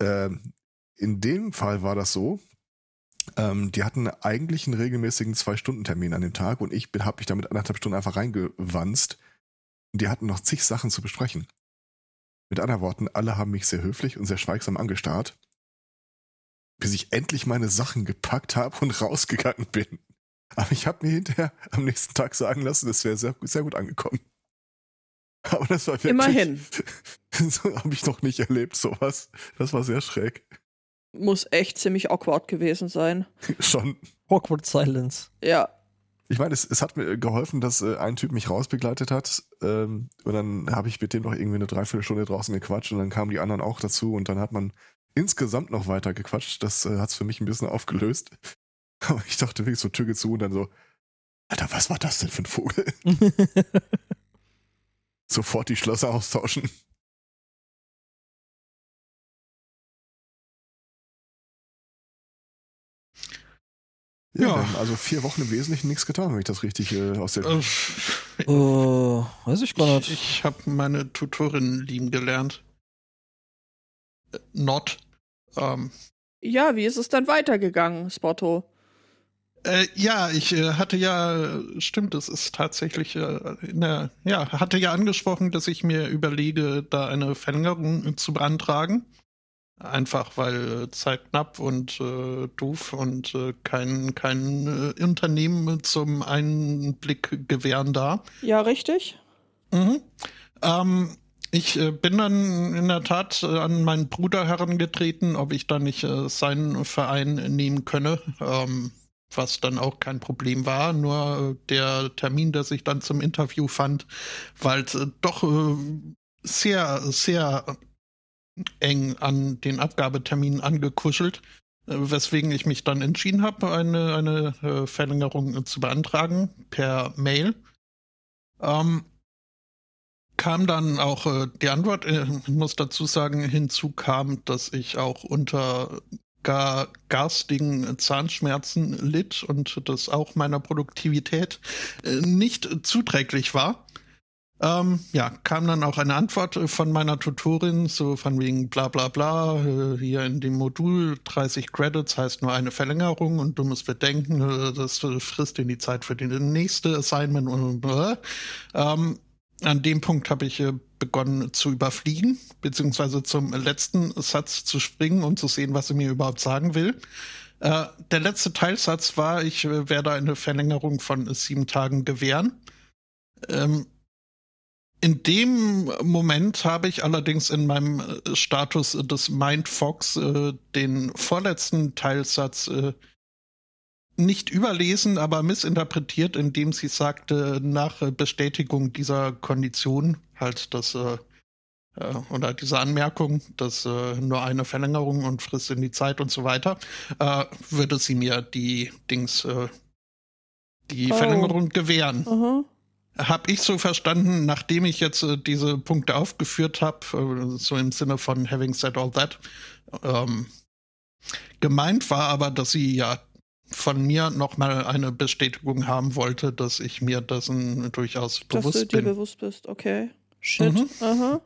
Ähm, in dem Fall war das so, ähm, die hatten eigentlich einen regelmäßigen Zwei-Stunden-Termin an dem Tag und ich habe mich damit anderthalb Stunden einfach reingewanzt. Die hatten noch zig Sachen zu besprechen. Mit anderen Worten, alle haben mich sehr höflich und sehr schweigsam angestarrt, bis ich endlich meine Sachen gepackt habe und *laughs* rausgegangen bin. Aber ich habe mir hinterher am nächsten Tag sagen lassen, das wäre sehr, sehr gut angekommen. Aber das war wirklich, Immerhin. *laughs* so habe ich noch nicht erlebt, sowas. Das war sehr schräg. Muss echt ziemlich awkward gewesen sein. *laughs* Schon. Awkward Silence. Ja. Ich meine, es, es hat mir geholfen, dass äh, ein Typ mich rausbegleitet hat. Ähm, und dann habe ich mit dem noch irgendwie eine Dreiviertelstunde draußen gequatscht und dann kamen die anderen auch dazu und dann hat man insgesamt noch weiter gequatscht. Das äh, hat es für mich ein bisschen aufgelöst. *laughs* Aber ich dachte wirklich so Tür zu und dann so, Alter, was war das denn für ein Vogel? *laughs* Sofort die Schlösser austauschen. Ja, Ja. wir haben also vier Wochen im Wesentlichen nichts getan, wenn ich das richtig äh, aus der Äh, oh, weiß ich gar nicht. ich habe meine Tutorin lieben gelernt. Äh, Not. Ähm, Ja, wie ist es dann weitergegangen, Spotto? Äh, ja, ich äh, hatte ja, stimmt, es ist tatsächlich, äh, in der, ja, hatte ja angesprochen, dass ich mir überlege, da eine Verlängerung zu beantragen. Einfach weil äh, Zeit knapp und äh, doof und äh, kein, kein Unternehmen zum Einblick gewähren da. Ja, richtig? Mhm. Ähm, ich bin dann in der Tat an meinen Bruder herangetreten, ob ich da nicht seinen Verein nehmen könne, ähm, was dann auch kein Problem war. Nur äh, der Termin, der sich dann zum Interview fand, war halt, äh, doch äh, sehr, sehr eng an den Abgabetermin angekuschelt, weswegen ich mich dann entschieden habe, eine, eine Verlängerung zu beantragen per Mail. Ähm, kam dann auch die Antwort, ich muss dazu sagen, hinzu kam, dass ich auch unter gar garstigen Zahnschmerzen litt und das auch meiner Produktivität äh, nicht zuträglich war. Ähm, ja, kam dann auch eine Antwort von meiner Tutorin, so von wegen bla bla bla, äh, hier in dem Modul 30 Credits heißt nur eine Verlängerung und du musst bedenken, äh, das frisst in die Zeit für die nächste Assignment und äh, ähm, an dem Punkt habe ich äh, begonnen zu überfliegen, beziehungsweise zum letzten Satz zu springen, um zu sehen, was sie mir überhaupt sagen will. Äh, der letzte Teilsatz war, ich äh, werde eine Verlängerung von sieben Tagen gewähren. Ähm, in dem Moment habe ich allerdings in meinem Status des Mindfox äh, den vorletzten Teilsatz äh, nicht überlesen, aber missinterpretiert, indem sie sagte, nach Bestätigung dieser Kondition, halt das äh, äh, oder diese Anmerkung, dass äh, nur eine Verlängerung und Frist in die Zeit und so weiter, äh, würde sie mir die Dings, äh, die oh. Verlängerung gewähren. Uh -huh. Hab ich so verstanden, nachdem ich jetzt äh, diese Punkte aufgeführt habe, so im Sinne von having said all that, ähm, gemeint war aber, dass sie ja von mir nochmal eine Bestätigung haben wollte, dass ich mir dessen durchaus dass bewusst bin. Dass du dir bewusst bist, okay. Shit. Mhm. Aha.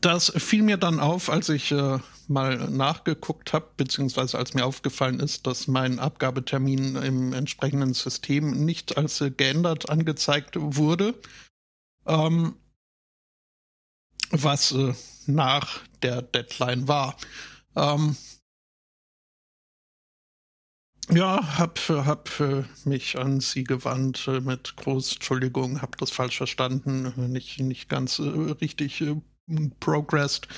Das fiel mir dann auf, als ich äh, mal nachgeguckt habe, beziehungsweise als mir aufgefallen ist, dass mein Abgabetermin im entsprechenden System nicht als äh, geändert angezeigt wurde. Ähm, was äh, nach der Deadline war. Ähm, ja, hab, hab äh, mich an sie gewandt äh, mit groß Entschuldigung, hab das falsch verstanden, nicht, nicht ganz äh, richtig äh, progressed.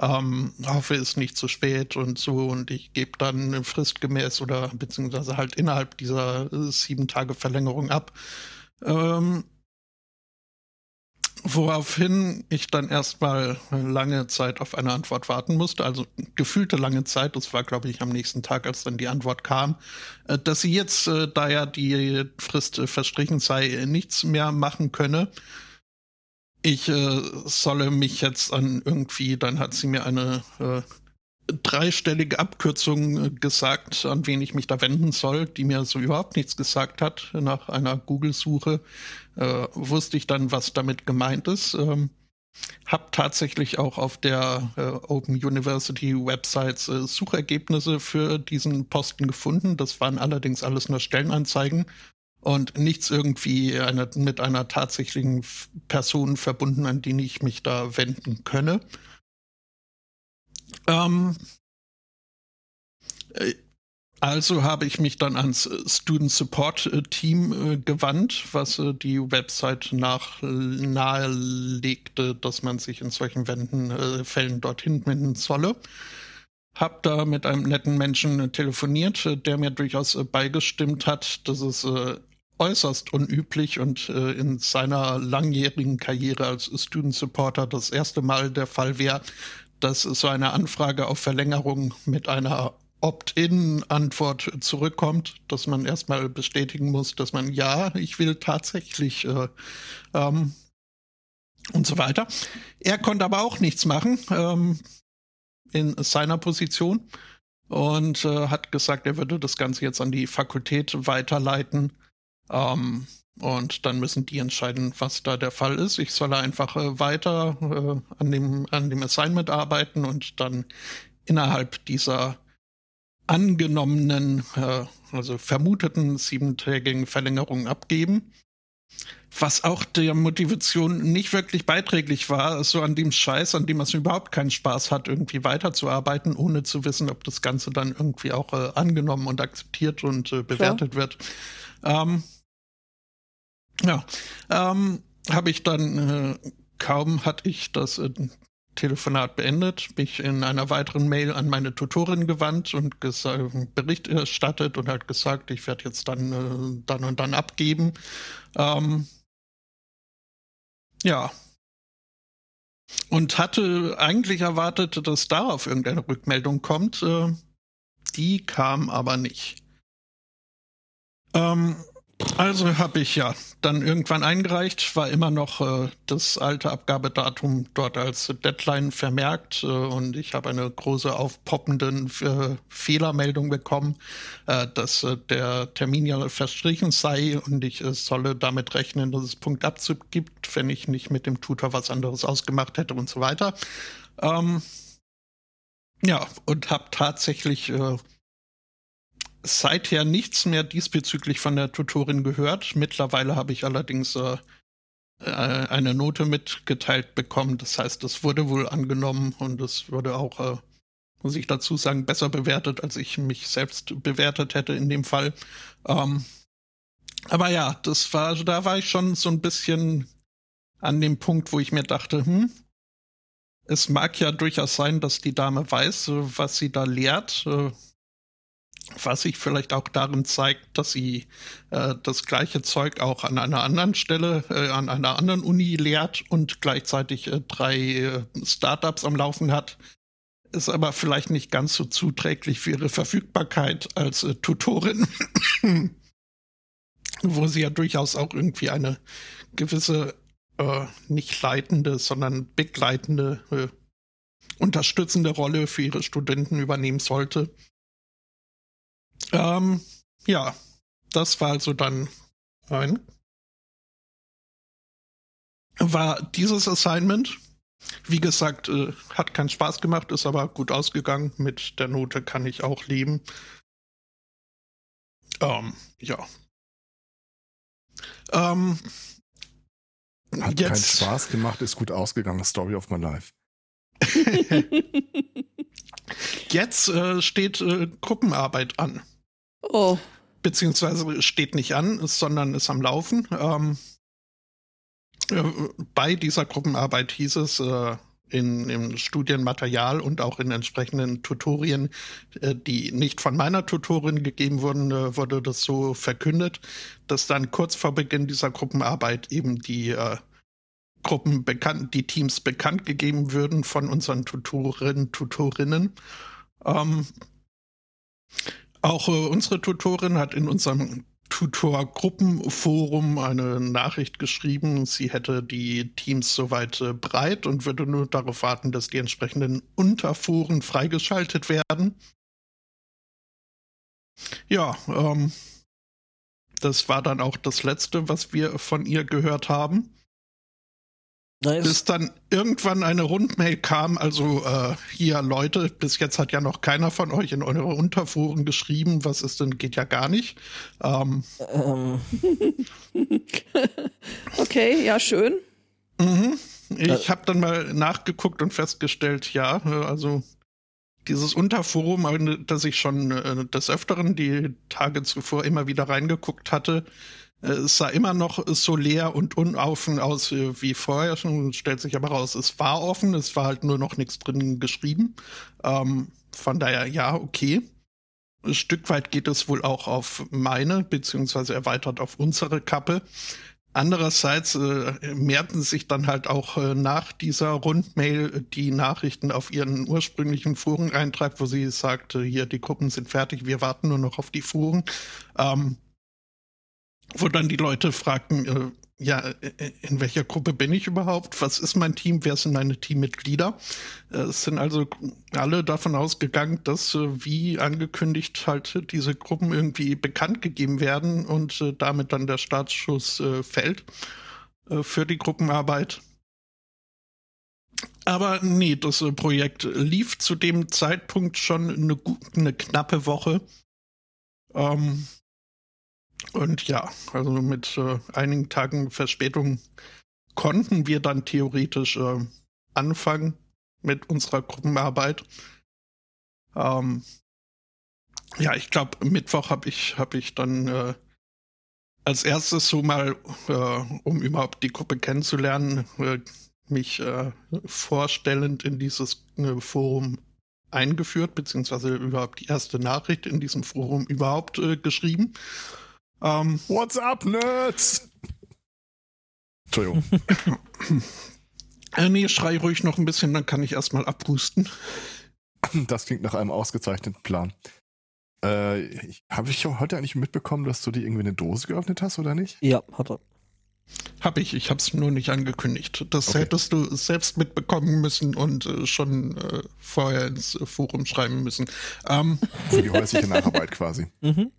Ähm, hoffe, es ist nicht zu spät und so und ich gebe dann fristgemäß oder beziehungsweise halt innerhalb dieser äh, sieben Tage Verlängerung ab. Ähm, Woraufhin ich dann erstmal lange Zeit auf eine Antwort warten musste, also gefühlte lange Zeit, das war glaube ich am nächsten Tag, als dann die Antwort kam, äh, dass sie jetzt, äh, da ja die Frist äh, verstrichen sei, nichts mehr machen könne. Ich solle mich jetzt an irgendwie, dann hat sie mir eine dreistellige Abkürzung äh, gesagt, an wen ich mich da wenden soll, die mir so überhaupt nichts gesagt hat. Nach einer Google-Suche äh, wusste ich dann, was damit gemeint ist. Ähm, hab tatsächlich auch auf der äh, Open University Websites äh, Suchergebnisse für diesen Posten gefunden. Das waren allerdings alles nur Stellenanzeigen und nichts irgendwie eine, mit einer tatsächlichen Person verbunden, an die ich mich da wenden könne. Ähm, äh, also habe ich mich dann ans äh, Student Support äh, Team gewandt, was die Website nach nahelegte, dass man sich in solchen Wänden, Fällen dorthin wenden solle. Hab da mit einem netten Menschen telefoniert, der mir durchaus beigestimmt hat, dass es äußerst unüblich und in seiner langjährigen Karriere als Student Supporter das erste Mal der Fall wäre, dass so eine Anfrage auf Verlängerung mit einer Opt-in-Antwort zurückkommt, dass man erstmal bestätigen muss, dass man ja, ich will tatsächlich äh, ähm, und so weiter. Er konnte aber auch nichts machen ähm, in seiner Position und äh, hat gesagt, er würde das Ganze jetzt an die Fakultät weiterleiten. Ähm, und dann müssen die entscheiden, was da der Fall ist. Ich soll einfach äh, weiter äh, an, dem, an dem Assignment arbeiten und dann innerhalb dieser angenommenen, äh, also vermuteten siebentägigen Verlängerung abgeben. Was auch der Motivation nicht wirklich beiträglich war, so an dem Scheiß, an dem man überhaupt keinen Spaß hat, irgendwie weiterzuarbeiten, ohne zu wissen, ob das Ganze dann irgendwie auch äh, angenommen und akzeptiert und äh, bewertet Klar. wird. Ähm, ja, ähm, habe ich dann, äh, kaum hatte ich das äh, Telefonat beendet, mich in einer weiteren Mail an meine Tutorin gewandt und Bericht erstattet und halt gesagt, ich werde jetzt dann, äh, dann und dann abgeben. Ähm, ja. Und hatte eigentlich erwartet, dass darauf irgendeine Rückmeldung kommt. Äh, die kam aber nicht. Ähm, Also habe ich ja dann irgendwann eingereicht, war immer noch äh, das alte Abgabedatum dort als Deadline vermerkt äh, und ich habe eine große aufpoppende äh, Fehlermeldung bekommen, äh, dass äh, der Termin ja verstrichen sei und ich äh, solle damit rechnen, dass es Punktabzug gibt, wenn ich nicht mit dem Tutor was anderes ausgemacht hätte und so weiter. Ähm, ja, und habe tatsächlich seither nichts mehr diesbezüglich von der Tutorin gehört. Mittlerweile habe ich allerdings äh, äh, eine Note mitgeteilt bekommen. Das heißt, es wurde wohl angenommen und es wurde auch, äh, muss ich dazu sagen, besser bewertet, als ich mich selbst bewertet hätte in dem Fall. Ähm, aber ja, das war, da war ich schon so ein bisschen an dem Punkt, wo ich mir dachte, hm, es mag ja durchaus sein, dass die Dame weiß, was sie da lehrt. Was sich vielleicht auch darin zeigt, dass sie äh, das gleiche Zeug auch an einer anderen Stelle, äh, an einer anderen Uni lehrt und gleichzeitig äh, drei äh, Startups am Laufen hat, ist aber vielleicht nicht ganz so zuträglich für ihre Verfügbarkeit als äh, Tutorin, *clears throat* wo sie ja durchaus auch irgendwie eine gewisse äh, nicht leitende, sondern begleitende, äh, unterstützende Rolle für ihre Studenten übernehmen sollte. Ähm, ja, das war also dann ein. War dieses Assignment. Wie gesagt, äh, hat keinen Spaß gemacht, ist aber gut ausgegangen. Mit der Note kann ich auch leben. Ähm, ja. Ähm, hat keinen Spaß gemacht, ist gut ausgegangen. Story of my life. *laughs* Jetzt äh, steht äh, Gruppenarbeit an. Oh. Beziehungsweise steht nicht an, sondern ist am Laufen. Ähm, äh, bei dieser Gruppenarbeit hieß es äh, in, im Studienmaterial und auch in entsprechenden Tutorien, äh, die nicht von meiner Tutorin gegeben wurden, äh, wurde das so verkündet, dass dann kurz vor Beginn dieser Gruppenarbeit eben die äh, Gruppen bekannt, die Teams bekannt gegeben würden von unseren Tutorinnen, Tutorinnen. Ähm, auch äh, unsere Tutorin hat in unserem Tutor-Gruppenforum eine Nachricht geschrieben, sie hätte die Teams soweit äh, breit und würde nur darauf warten, dass die entsprechenden Unterforen freigeschaltet werden. Ja, ähm, das war dann auch das Letzte, was wir von ihr gehört haben. Nice. Bis dann irgendwann eine Rundmail kam, also äh, hier Leute, bis jetzt hat ja noch keiner von euch in eure Unterforen geschrieben, was ist denn, geht ja gar nicht. Ähm. Ähm. *laughs* okay, ja, schön. Mhm. Ich habe dann mal nachgeguckt und festgestellt, ja, also dieses Unterforum, das ich schon äh, des Öfteren die Tage zuvor immer wieder reingeguckt hatte, äh, es sah immer noch so leer und unoffen aus äh, wie vorher schon. Stellt sich aber raus, es war offen, es war halt nur noch nichts drin geschrieben. Ähm, von daher, ja, okay. Ein Stück weit geht es wohl auch auf meine, beziehungsweise erweitert auf unsere Kappe. Andererseits äh, mehrten sich dann halt auch äh, nach dieser Rundmail die Nachrichten auf ihren ursprünglichen Foreneintrag, wo sie sagte, hier, die Gruppen sind fertig, wir warten nur noch auf die Fuhren. Ähm, wo dann die Leute fragten, äh, ja, äh, in welcher Gruppe bin ich überhaupt? Was ist mein Team? Wer sind meine Teammitglieder? Äh, es sind also alle davon ausgegangen, dass äh, wie angekündigt halt diese Gruppen irgendwie bekannt gegeben werden und damit dann der Startschuss fällt für die Gruppenarbeit. Aber nee, das Projekt lief zu dem Zeitpunkt schon eine, eine knappe Woche. Ähm, und ja, also mit äh, einigen Tagen Verspätung konnten wir dann theoretisch äh, anfangen mit unserer Gruppenarbeit. Ähm, ja, ich glaube, Mittwoch habe ich, hab ich dann äh, als erstes so mal, äh, um überhaupt die Gruppe kennenzulernen, äh, mich äh, vorstellend in dieses Forum eingeführt, beziehungsweise überhaupt die erste Nachricht in diesem Forum überhaupt geschrieben. Ähm, What's up, Nerds? Entschuldigung. *laughs* äh, nee, schrei ruhig noch ein bisschen, dann kann ich erstmal abhusten. Das klingt nach einem ausgezeichneten Plan. Äh, Habe ich heute eigentlich mitbekommen, dass du dir irgendwie eine Dose geöffnet hast, oder nicht? Ja, hat er. Hab ich, ich hab's nur nicht angekündigt. Das Okay. hättest du selbst mitbekommen müssen und äh, schon äh, vorher ins Forum schreiben müssen. Ähm, Für die häusliche Nacharbeit quasi. *laughs* Mhm.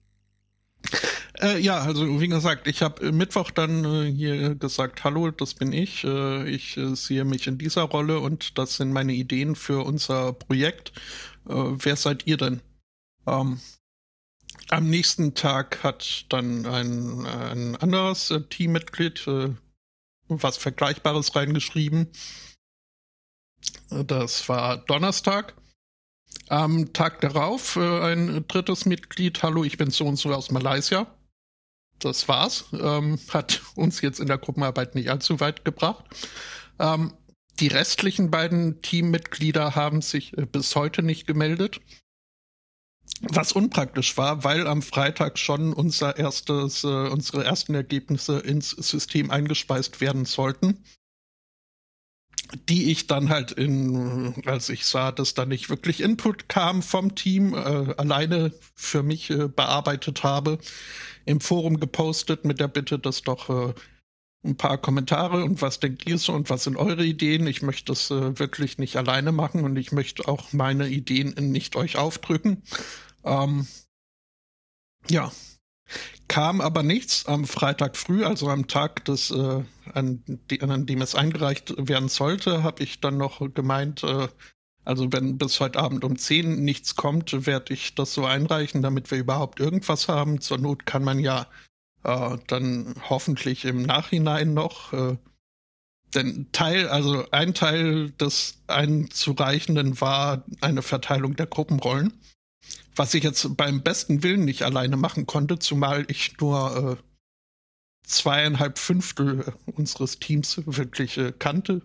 Äh, ja, also wie gesagt, ich habe Mittwoch dann äh, hier gesagt, hallo, das bin ich. Äh, ich äh, sehe mich in dieser Rolle und das sind meine Ideen für unser Projekt. Äh, wer seid ihr denn? Ähm, am nächsten Tag hat dann ein, ein anderes äh, Teammitglied äh, was Vergleichbares reingeschrieben. Äh, Das war Donnerstag. Am Tag darauf äh, ein drittes Mitglied, hallo, ich bin so und so aus Malaysia. Das war's. Ähm, hat uns jetzt in der Gruppenarbeit nicht allzu weit gebracht. Ähm, die restlichen beiden Teammitglieder haben sich äh, bis heute nicht gemeldet. Was unpraktisch war, weil am Freitag schon unser erstes, äh, unsere ersten Ergebnisse ins System eingespeist werden sollten die ich dann halt in, als ich sah, dass da nicht wirklich Input kam vom Team, äh, alleine für mich äh, bearbeitet habe, im Forum gepostet mit der Bitte, dass doch äh, ein paar Kommentare und was denkt ihr so und was sind eure Ideen? Ich möchte das äh, wirklich nicht alleine machen und ich möchte auch meine Ideen nicht euch aufdrücken. Ähm, ja, kam aber nichts am Freitag früh, also am Tag, des, äh, an, an dem es eingereicht werden sollte, habe ich dann noch gemeint, äh, also wenn bis heute Abend um 10 nichts kommt, werde ich das so einreichen, damit wir überhaupt irgendwas haben. Zur Not kann man ja äh, dann hoffentlich im Nachhinein noch äh, denn Teil, also ein Teil des einzureichenden war eine Verteilung der Gruppenrollen was ich jetzt beim besten Willen nicht alleine machen konnte, zumal ich nur äh, zweieinhalb Fünftel unseres Teams wirklich äh, kannte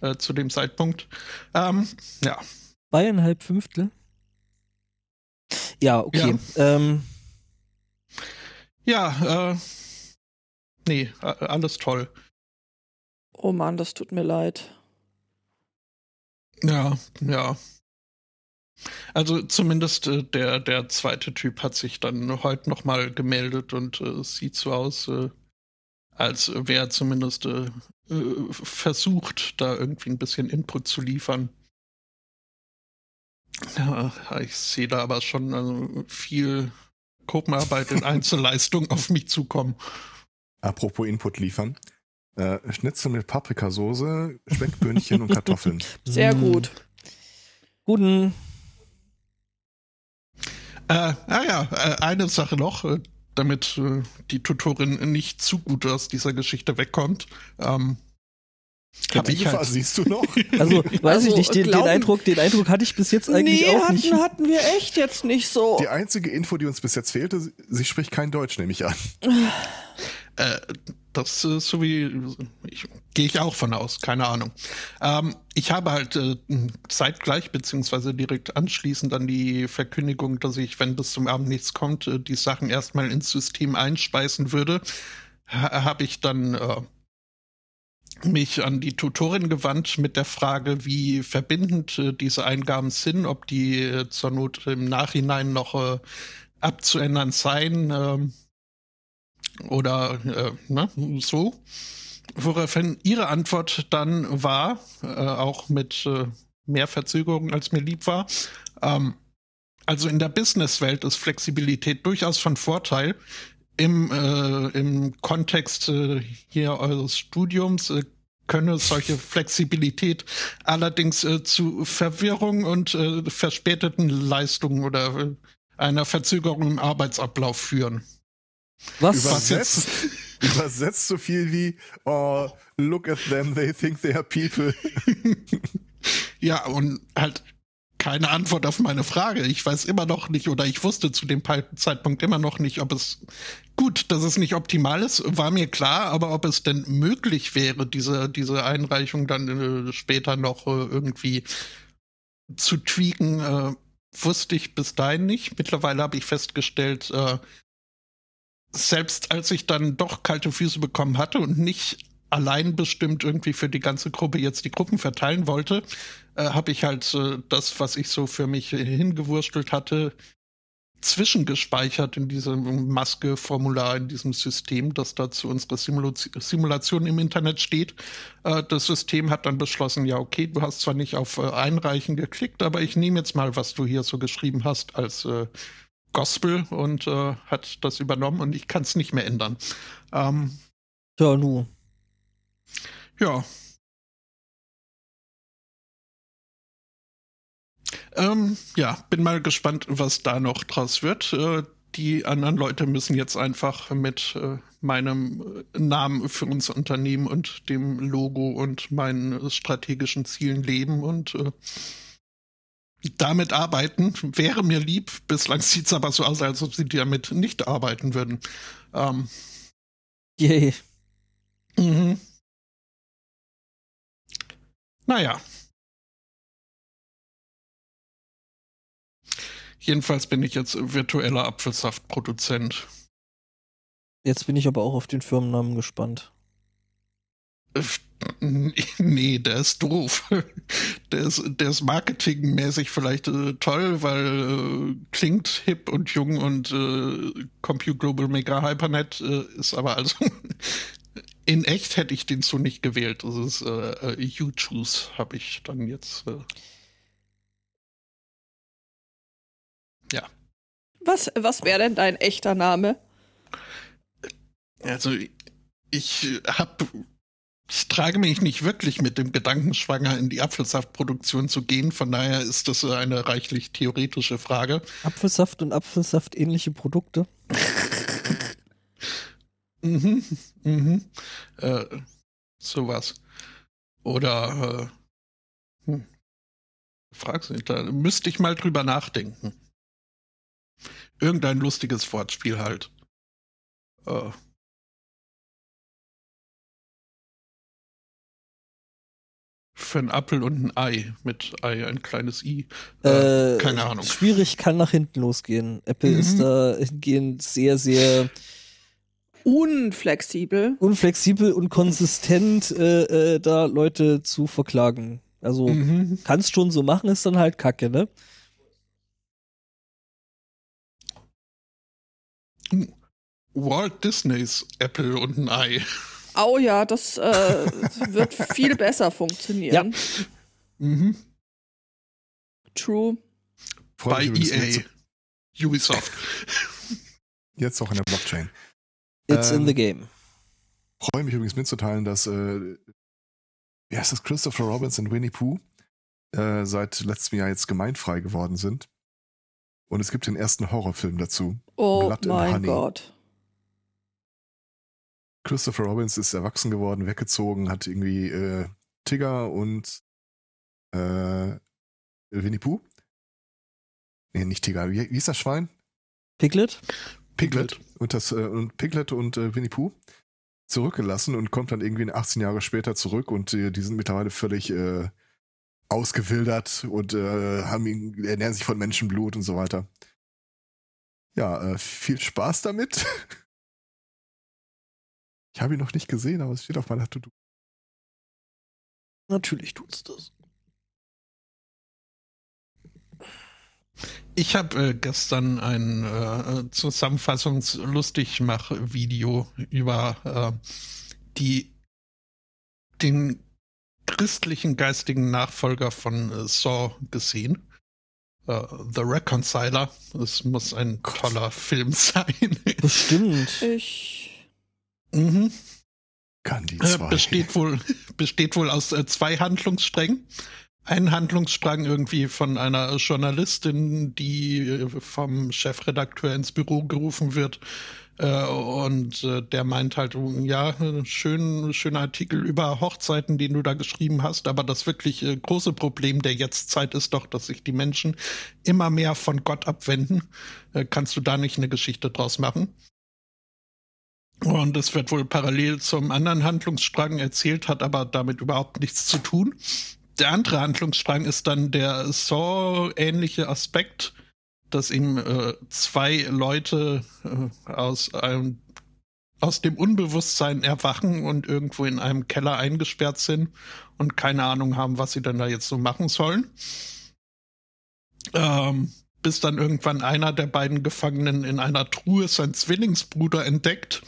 äh, zu dem Zeitpunkt. Ähm, ja, Zweieinhalb Fünftel. Ja, okay. Ähm, ja, äh, nee, alles toll. Oh Mann, das tut mir leid. Ja, ja. Also zumindest äh, der, der zweite Typ hat sich dann heute nochmal gemeldet und äh, es sieht so aus, äh, als wäre er zumindest äh, äh, versucht, da irgendwie ein bisschen Input zu liefern. Ja, ich sehe da aber schon also, viel Gruppenarbeit in *laughs* Einzelleistung auf mich zukommen. Apropos Input liefern. Äh, Schnitzel mit Paprikasauce, Speckböhnchen und Kartoffeln. *laughs* Sehr mm, gut. Guten. Äh, ah ja, äh, eine Sache noch, äh, damit äh, die Tutorin nicht zu gut aus dieser Geschichte wegkommt. Ähm, hab ich halt, siehst du noch? *laughs* Also, weiß ich Also, nicht, den, den, glauben- Eindruck, den Eindruck hatte ich bis jetzt eigentlich nee, auch hatten, nicht. hatten wir echt jetzt nicht so. Die einzige Info, die uns bis jetzt fehlte, sie- sie spricht kein Deutsch, nehme ich an. *sighs* äh, das äh, so wie gehe ich auch von aus, keine Ahnung. Ähm, ich habe halt äh, zeitgleich beziehungsweise direkt anschließend an die Verkündigung, dass ich, wenn bis zum Abend nichts kommt, äh, die Sachen erstmal ins System einspeisen würde, ha habe ich dann äh, mich an die Tutorin gewandt mit der Frage, wie verbindend äh, diese Eingaben sind, ob die äh, zur Not im Nachhinein noch abzuändern seien ähm, oder äh, ne, so. Woraufhin ihre Antwort dann war, äh, auch mit äh, mehr Verzögerung als mir lieb war, ähm, also in der Businesswelt ist Flexibilität durchaus von Vorteil. Im, äh, im Kontext äh, hier eures Studiums äh, könne solche Flexibilität allerdings äh, zu Verwirrung und äh, verspäteten Leistungen oder äh, einer Verzögerung im Arbeitsablauf führen. Was? Übersetzt, *laughs* übersetzt so viel wie, oh, look at them, they think they are people. *laughs* Ja, und halt keine Antwort auf meine Frage. Ich weiß immer noch nicht oder ich wusste zu dem Zeitpunkt immer noch nicht, ob es gut, dass es nicht optimal ist, war mir klar, aber ob es denn möglich wäre, diese, diese Einreichung dann äh, später noch äh, irgendwie zu tweaken, äh, wusste ich bis dahin nicht. Mittlerweile habe ich festgestellt, äh, selbst als ich dann doch kalte Füße bekommen hatte und nicht allein bestimmt irgendwie für die ganze Gruppe jetzt die Gruppen verteilen wollte, äh, habe ich halt äh, das, was ich so für mich hingewurstelt hatte, zwischengespeichert in diesem Maske-Formular, in diesem System, das da zu unserer Simula Simulation im Internet steht. Äh, das System hat dann beschlossen, ja, okay, du hast zwar nicht auf äh, Einreichen geklickt, aber ich nehme jetzt mal, was du hier so geschrieben hast, als äh, Gospel und äh, hat das übernommen und ich kann es nicht mehr ändern. Ähm, ja, nu. Ja, Ähm, ja, bin mal gespannt, was da noch draus wird. Äh, die anderen Leute müssen jetzt einfach mit äh, meinem Namen für unser Unternehmen und dem Logo und meinen strategischen Zielen leben und äh, damit arbeiten. Wäre mir lieb. Bislang sieht es aber so aus, als ob sie damit nicht arbeiten würden. Ähm, Yay. Mhm. Naja. Jedenfalls bin ich jetzt virtueller Apfelsaftproduzent. Jetzt bin ich aber auch auf den Firmennamen gespannt. Äh, *laughs* nee, der ist doof. *laughs* Der ist, der ist marketingmäßig vielleicht äh, toll, weil äh, klingt hip und jung und äh, Compute Global Mega Hypernet äh, ist aber also *laughs* in echt hätte ich den so nicht gewählt. Das ist äh, äh U-Choose, habe ich dann jetzt. Ja. Was, was wäre denn dein echter Name? Also ich habe ich trage mich nicht wirklich mit dem Gedanken schwanger, in die Apfelsaftproduktion zu gehen. Von daher ist das eine reichlich theoretische Frage. Apfelsaft und Apfelsaft ähnliche Produkte. mhm, mhm. Äh, sowas. Oder äh, hm. fragst du, da müsste ich mal drüber nachdenken. Irgendein lustiges Wortspiel halt. Äh. Für einen Apfel und ein Ei. Mit Ei ein kleines I. Äh, Äh, keine Ahnung. Schwierig kann nach hinten losgehen. Apple Mhm. ist da hingehend sehr, sehr Unflexibel. unflexibel und konsistent, äh, äh, da Leute zu verklagen. Also Mhm. kannst schon so machen, ist dann halt Kacke, ne? Walt Disneys Apple und ein Ei. Oh ja, das äh, wird viel besser funktionieren. Mhm. True. Bei EA. mit- Ubisoft. Jetzt auch in der Blockchain. It's in Ähm, the game. Freue mich übrigens mitzuteilen, dass äh, wie heißt das, Christopher Robbins und Winnie Pooh äh, seit letztem Jahr jetzt gemeinfrei geworden sind. Und es gibt den ersten Horrorfilm dazu. Oh Blood mein. Gott. Christopher Robbins ist erwachsen geworden, weggezogen, hat irgendwie äh, Tigger und äh, Winnie Pooh. Nee, nicht Tigger. Wie, wie ist das Schwein? Piglet? Piglet. Und, das, äh, und Piglet und äh, Winnie Pooh zurückgelassen und kommt dann irgendwie 18 Jahre später zurück und äh, die sind mittlerweile völlig äh, ausgewildert und äh, haben ihn, ernähren sich von Menschenblut und so weiter. Ja, äh, viel Spaß damit. *laughs* Ich habe ihn noch nicht gesehen, aber es steht auf meiner To-Do. Natürlich tut's das. Ich habe äh, gestern ein äh, Zusammenfassungs-Lustigmach-Video über äh, die den christlichen geistigen Nachfolger von äh, Saw gesehen. Äh, The Reconciler. Es muss ein toller Film *laughs* sein. Bestimmt. Ich. Mhm. Kann die Äh, zwei. besteht wohl *laughs* besteht wohl aus äh, zwei Handlungssträngen. Ein Handlungsstrang irgendwie von einer Journalistin, die äh, vom Chefredakteur ins Büro gerufen wird. Äh, und äh, der meint halt, ja, schön, schöner Artikel über Hochzeiten, den du da geschrieben hast, aber das wirklich äh, große Problem der Jetztzeit ist doch, dass sich die Menschen immer mehr von Gott abwenden. Äh, kannst du da nicht eine Geschichte draus machen? Und es wird wohl parallel zum anderen Handlungsstrang erzählt, hat aber damit überhaupt nichts zu tun. Der andere Handlungsstrang ist dann der Saw-ähnliche Aspekt, dass ihm äh, zwei Leute äh, aus einem aus dem Unbewusstsein erwachen und irgendwo in einem Keller eingesperrt sind und keine Ahnung haben, was sie denn da jetzt so machen sollen. Ähm, bis dann irgendwann einer der beiden Gefangenen in einer Truhe sein Zwillingsbruder entdeckt.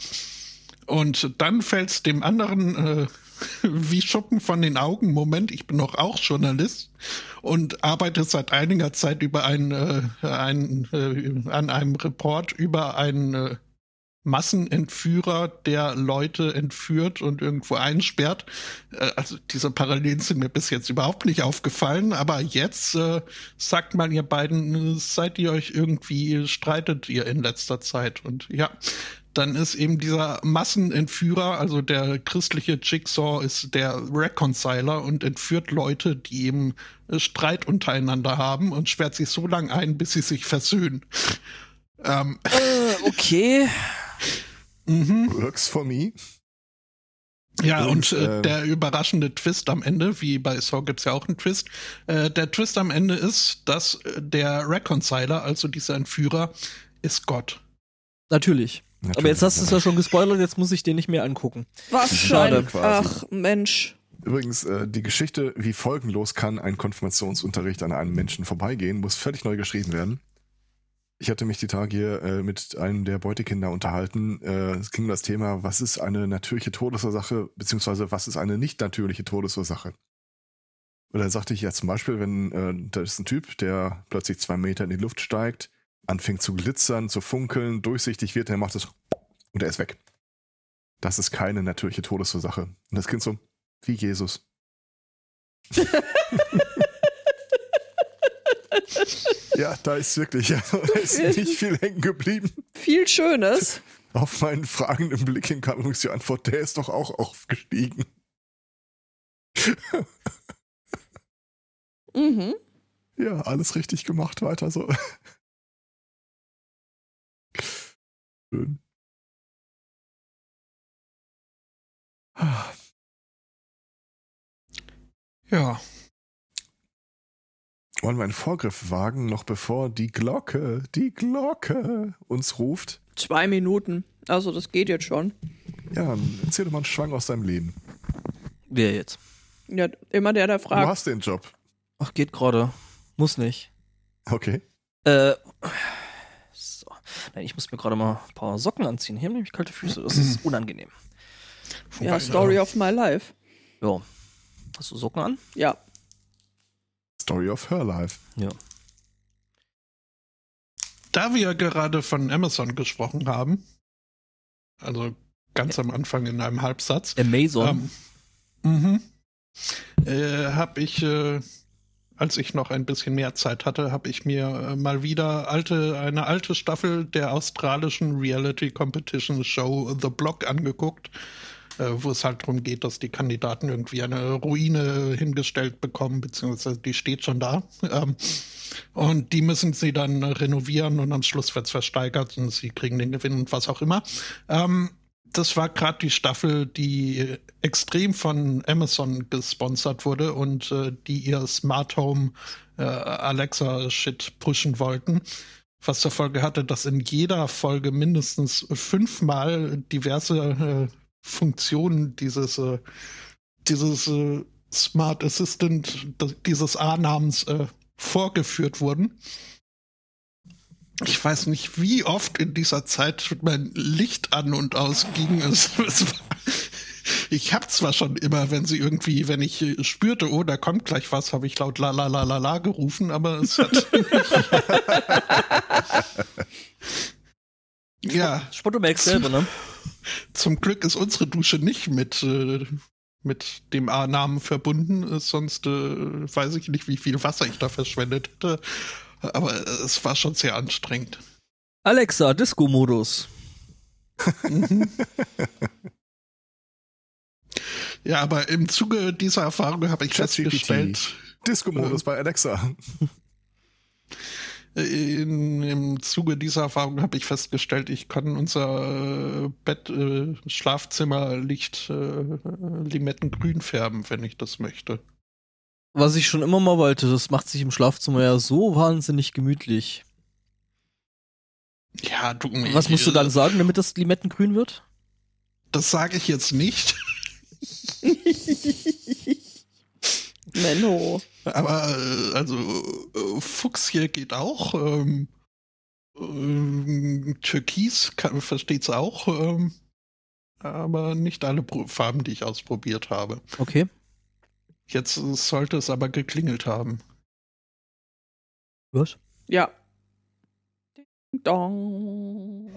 Und dann fällt es dem anderen äh, *laughs* wie Schuppen von den Augen. Moment, ich bin doch auch Journalist und arbeite seit einiger Zeit über ein, äh, ein, äh, an einem Report über einen äh, Massenentführer, der Leute entführt und irgendwo einsperrt. Äh, also diese Parallelen sind mir bis jetzt überhaupt nicht aufgefallen, aber jetzt äh, sagt mal ihr beiden, seid ihr euch irgendwie, streitet ihr in letzter Zeit? Und ja, dann ist eben dieser Massenentführer, also der christliche Jigsaw ist der Reconciler und entführt Leute, die eben Streit untereinander haben und sperrt sich so lange ein, bis sie sich versöhnen. Ähm. Äh, okay. Mhm. Works for me. Ja, und, und äh, der überraschende Twist am Ende, wie bei Saw gibt's ja auch einen Twist, äh, der Twist am Ende ist, dass der Reconciler, also dieser Entführer, ist Gott. Natürlich. Natürlich. Aber jetzt hast du es ja schon gespoilert, jetzt muss ich den nicht mehr angucken. Was Schade. Ach, Mensch. Übrigens, äh, die Geschichte, wie folgenlos kann ein Konfirmationsunterricht an einem Menschen vorbeigehen, muss völlig neu geschrieben werden. Ich hatte mich die Tage hier äh, mit einem der Beutekinder unterhalten. Äh, es ging um das Thema, was ist eine natürliche Todesursache, beziehungsweise was ist eine nicht natürliche Todesursache. Und dann sagte ich ja zum Beispiel, wenn äh, da ist ein Typ, der plötzlich zwei Meter in die Luft steigt, anfängt zu glitzern, zu funkeln, durchsichtig wird, er macht es und er ist weg. Das ist keine natürliche Todesursache. Und das Kind so, wie Jesus. *laughs* ja, da ist wirklich, also, *laughs* da ist nicht viel hängen geblieben. Viel Schönes. Auf meinen fragenden Blick hin kam übrigens die Antwort, der ist doch auch aufgestiegen. mhm. Ja, alles richtig gemacht, weiter so. Schön. Ja. Wollen wir einen Vorgriff wagen, noch bevor die Glocke, die Glocke uns ruft? Zwei Minuten. Also das geht jetzt schon. Ja, erzähl doch mal einen Schwang aus deinem Leben. Wer jetzt? Ja, immer der, der fragt. Du hast den Job. Ach, geht gerade. Muss nicht. Okay. Äh, Nein, ich muss mir gerade mal ein paar Socken anziehen. Hier haben nämlich kalte Füße. Das ist *clears throat* unangenehm. Ja, Story of my life. Ja. Hast du Socken an? Ja. Story of her life. Ja. Da wir gerade von Amazon gesprochen haben, also ganz am Anfang in einem Halbsatz. Amazon. Ähm, mhm. äh, habe ich äh, als ich noch ein bisschen mehr Zeit hatte, habe ich mir äh, mal wieder alte, eine alte Staffel der australischen Reality Competition Show The Block angeguckt, wo es halt darum geht, dass die Kandidaten irgendwie eine Ruine hingestellt bekommen, beziehungsweise die steht schon da. Ähm, und die müssen sie dann renovieren und am Schluss wird es versteigert und sie kriegen den Gewinn und was auch immer. Ähm, das war gerade die Staffel, die extrem von Amazon gesponsert wurde und äh, die ihr Smart Home äh, Alexa Shit pushen wollten. Was zur Folge hatte, dass in jeder Folge mindestens fünfmal diverse äh, Funktionen dieses, äh, dieses äh, Smart Assistant, dieses A-Namens äh, vorgeführt wurden ich weiß nicht, wie oft in dieser Zeit mein Licht an und aus ging. Es, *laughs* es war, ich habe zwar schon immer, wenn sie irgendwie, wenn ich spürte, oh, da kommt gleich was, habe ich laut la la la la la gerufen, aber es hat *laughs* *laughs* ja. Spotomax selber, ne? *laughs* Zum Glück ist unsere Dusche nicht mit äh, mit dem A-Namen verbunden, sonst äh, weiß ich nicht, wie viel Wasser ich da verschwendet hätte. Aber es war schon sehr anstrengend. Alexa, Disco-Modus. *laughs* ja, aber im Zuge dieser Erfahrung habe ich Chat festgestellt. Disco-Modus äh, bei Alexa. *laughs* In, Im Zuge dieser Erfahrung habe ich festgestellt, ich kann unser äh, Bett, äh, Schlafzimmerlicht äh, limettengrün färben, wenn ich das möchte. Was ich schon immer mal wollte, das macht sich im Schlafzimmer ja so wahnsinnig gemütlich. Ja, du. Was musst du dann sagen, damit das Limettengrün wird? Das sage ich jetzt nicht. *laughs* Menno. Aber äh, also äh, Fuchs hier geht auch. Ähm, ähm, Türkis kann, versteht's auch. Ähm, aber nicht alle Pro Farben, die ich ausprobiert habe. Okay. Jetzt sollte es aber geklingelt haben. Was? Ja. Ding dong.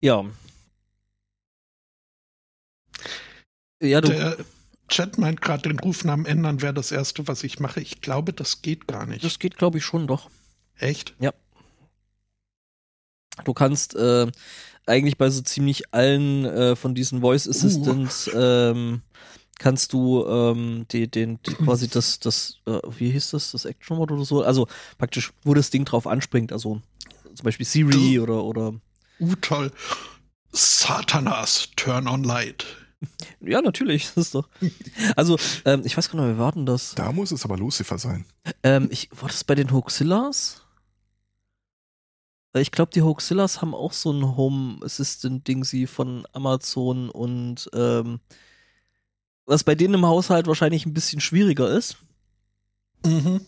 Ja. Ja, du. Der Chat meint gerade, den Rufnamen ändern wäre das Erste, was ich mache. Ich glaube, das geht gar nicht. Das geht, glaube ich, schon doch. Echt? Du kannst äh, eigentlich bei so ziemlich allen äh, von diesen Voice Assistants ähm, kannst du ähm, die, den, die, *clears throat* quasi das, das, äh, wie hieß das, das Action Mode oder so? Also praktisch, wo das Ding drauf anspringt, also zum Beispiel Siri oder oder Uh, toll. Satanas, turn on light. Ja, natürlich, *laughs* das ist doch. Also, ähm, ich weiß gar nicht, wir warten das. Da muss es aber Lucifer sein. Ähm, ich, war das bei den Hoaxillas? Weil Ich glaube, die Hoaxillas haben auch so ein Home Assistant-Ding, sie von Amazon und ähm, was bei denen im Haushalt wahrscheinlich ein bisschen schwieriger ist. Mhm.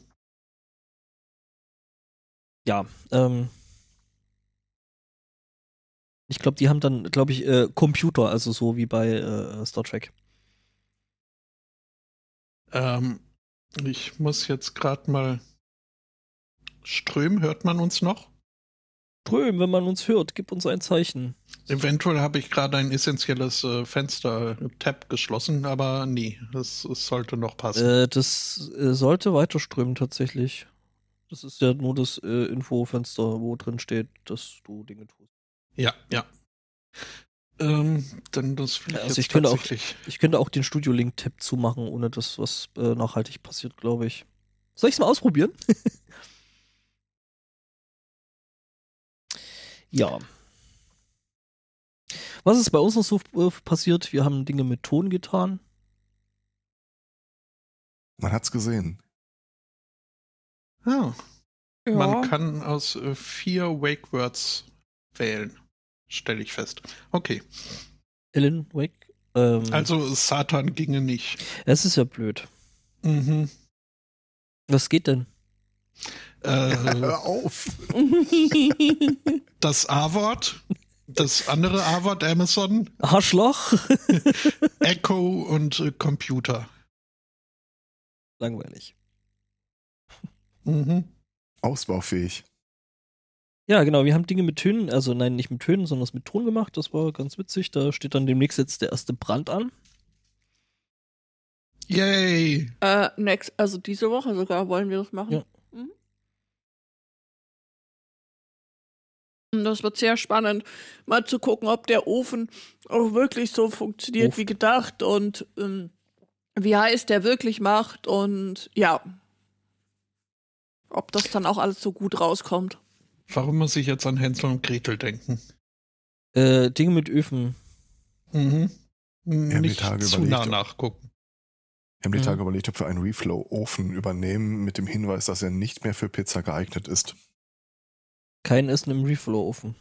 Ja, ähm, ich glaube, die haben dann, glaube ich, äh, Computer, also so wie bei äh, Star Trek. Ähm, ich muss jetzt gerade mal. Ström, hört man uns noch? Ström, wenn man uns hört, gib uns ein Zeichen. Eventuell habe ich gerade ein essentielles äh, Fenster, äh, Tab geschlossen, aber nee, das, das sollte noch passen. Äh, das äh, sollte weiter strömen tatsächlich. Das ist ja nur das äh, Infofenster, wo drin steht, dass du Dinge tust. Ja, ja. Ähm, dann das will ich Also ich könnte auch- tatsächlich. Ich könnte auch den Studio Link-Tab zumachen, ohne dass was äh, nachhaltig passiert, glaube ich. Soll ich es mal ausprobieren? *laughs* ja. Was ist bei uns noch so äh, passiert? Wir haben Dinge mit Ton getan. Man hat's gesehen. Ah, Ja. Man kann aus äh, vier Wake Words wählen, stelle ich fest. Okay, Alan Wake. Ähm, also Satan ginge nicht. es ist ja blöd. Mhm. Was geht denn? Äh, Hör *laughs* auf! das A-Wort, das andere A-Wort Amazon, Arschloch? *laughs* Echo und äh, Computer. Langweilig. Mhm. Ausbaufähig. Ja, genau, wir haben Dinge mit Tönen, also nein, nicht mit Tönen, sondern mit Ton gemacht. Das war ganz witzig. Da steht dann demnächst jetzt der erste Brand an. Yay! äh, next, also diese Woche sogar wollen wir das machen. Ja. Mhm. Das wird sehr spannend, mal zu gucken, ob der Ofen auch wirklich so funktioniert Ofen. wie gedacht und ähm, wie heiß der wirklich macht und ja, ob das dann auch alles so gut rauskommt. Warum muss ich jetzt an Hänsel und Gretel denken? Äh, Dinge mit Öfen. Mhm. die Nicht Tage zu nah ob- nachgucken. Wir haben die Mhm. Tage überlegt, ob wir einen Reflow-Ofen übernehmen, mit dem Hinweis, dass er nicht mehr für Pizza geeignet ist. Kein Essen im Reflow-Ofen.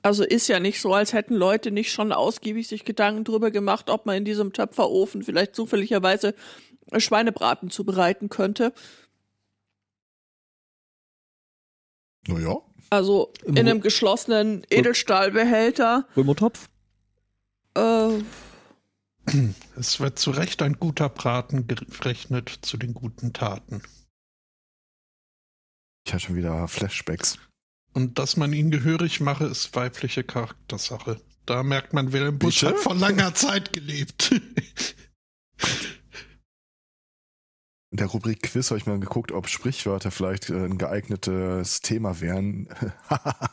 Also ist ja nicht so, als hätten Leute nicht schon ausgiebig sich Gedanken drüber gemacht, ob man in diesem Töpferofen vielleicht zufälligerweise Schweinebraten zubereiten könnte. Naja, Also Im in einem geschlossenen Edelstahlbehälter. Römertopf? Äh, Es wird zu Recht ein guter Braten gerechnet zu den guten Taten. ich hatte schon wieder Flashbacks. Und dass man ihn gehörig mache, ist weibliche Charaktersache. Da merkt man, Wilhelm Busch Bitte? hat vor langer Zeit gelebt. *laughs* In der Rubrik Quiz habe ich mal geguckt, ob Sprichwörter vielleicht äh, ein geeignetes Thema wären.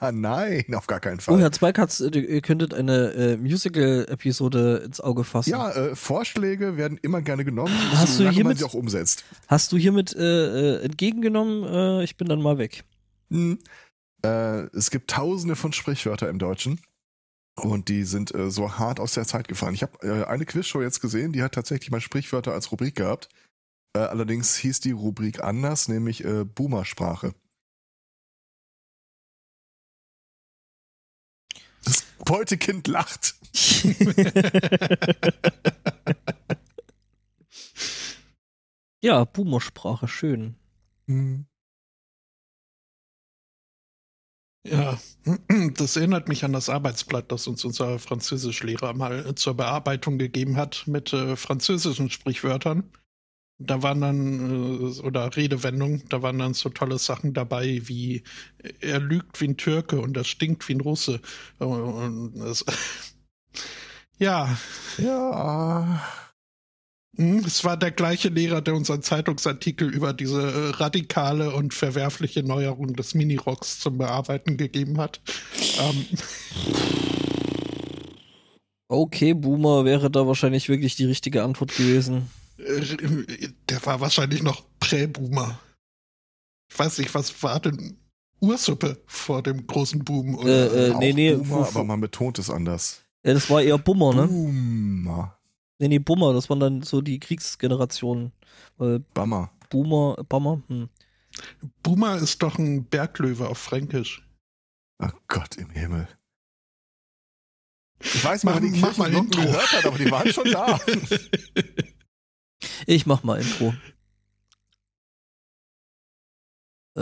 *laughs* Nein, auf gar keinen Fall. Oh, Herr Zweikatz, ihr könntet eine äh, Musical-Episode ins Auge fassen. Ja, äh, Vorschläge werden immer gerne genommen, Hast du solange man hiermit- sie auch umsetzt. Hast du hiermit äh, äh, entgegengenommen? Äh, ich bin dann mal weg. Hm. Es gibt tausende von Sprichwörter im Deutschen. Und die sind so hart aus der Zeit gefallen. Ich habe eine Quizshow jetzt gesehen, die hat tatsächlich mal Sprichwörter als Rubrik gehabt. Äh, allerdings hieß die Rubrik anders, nämlich äh, Boomersprache. Es Beutekind lacht. *laughs* ja, Boomersprache, schön. Hm. Ja, *clears throat* das erinnert mich an das Arbeitsblatt, das uns unser Französischlehrer mal zur Bearbeitung gegeben hat mit äh, französischen Sprichwörtern. Da waren dann, äh, oder Redewendungen, da waren dann so tolle Sachen dabei wie er lügt wie ein Türke und er stinkt wie ein Russe. Und das, *laughs* ja. Ja. Hm, Es war der gleiche Lehrer, der unseren Zeitungsartikel über diese äh, radikale und verwerfliche Neuerung des Minirocks zum Bearbeiten gegeben hat. Ähm, Okay, Boomer wäre da wahrscheinlich wirklich die richtige Antwort gewesen. Äh, der war wahrscheinlich noch Prä-Boomer. Ich weiß nicht, was war denn Ursuppe vor dem großen Boom? Oder? Äh, äh, Auch nee, nee, Boomer, aber man betont es anders. Ja, das war eher Bummer, ne? Boomer. Nee, nee, Bummer, das waren dann so die Kriegsgenerationen. Weil Bummer. Boomer, Bummer, hm. Boomer ist doch ein Berglöwe auf Fränkisch. Oh Gott im Himmel. Ich weiß Mach- nicht, ob die mach mal Intro. gehört hat, aber die waren schon da. *laughs* Ich mach mal Intro. Äh,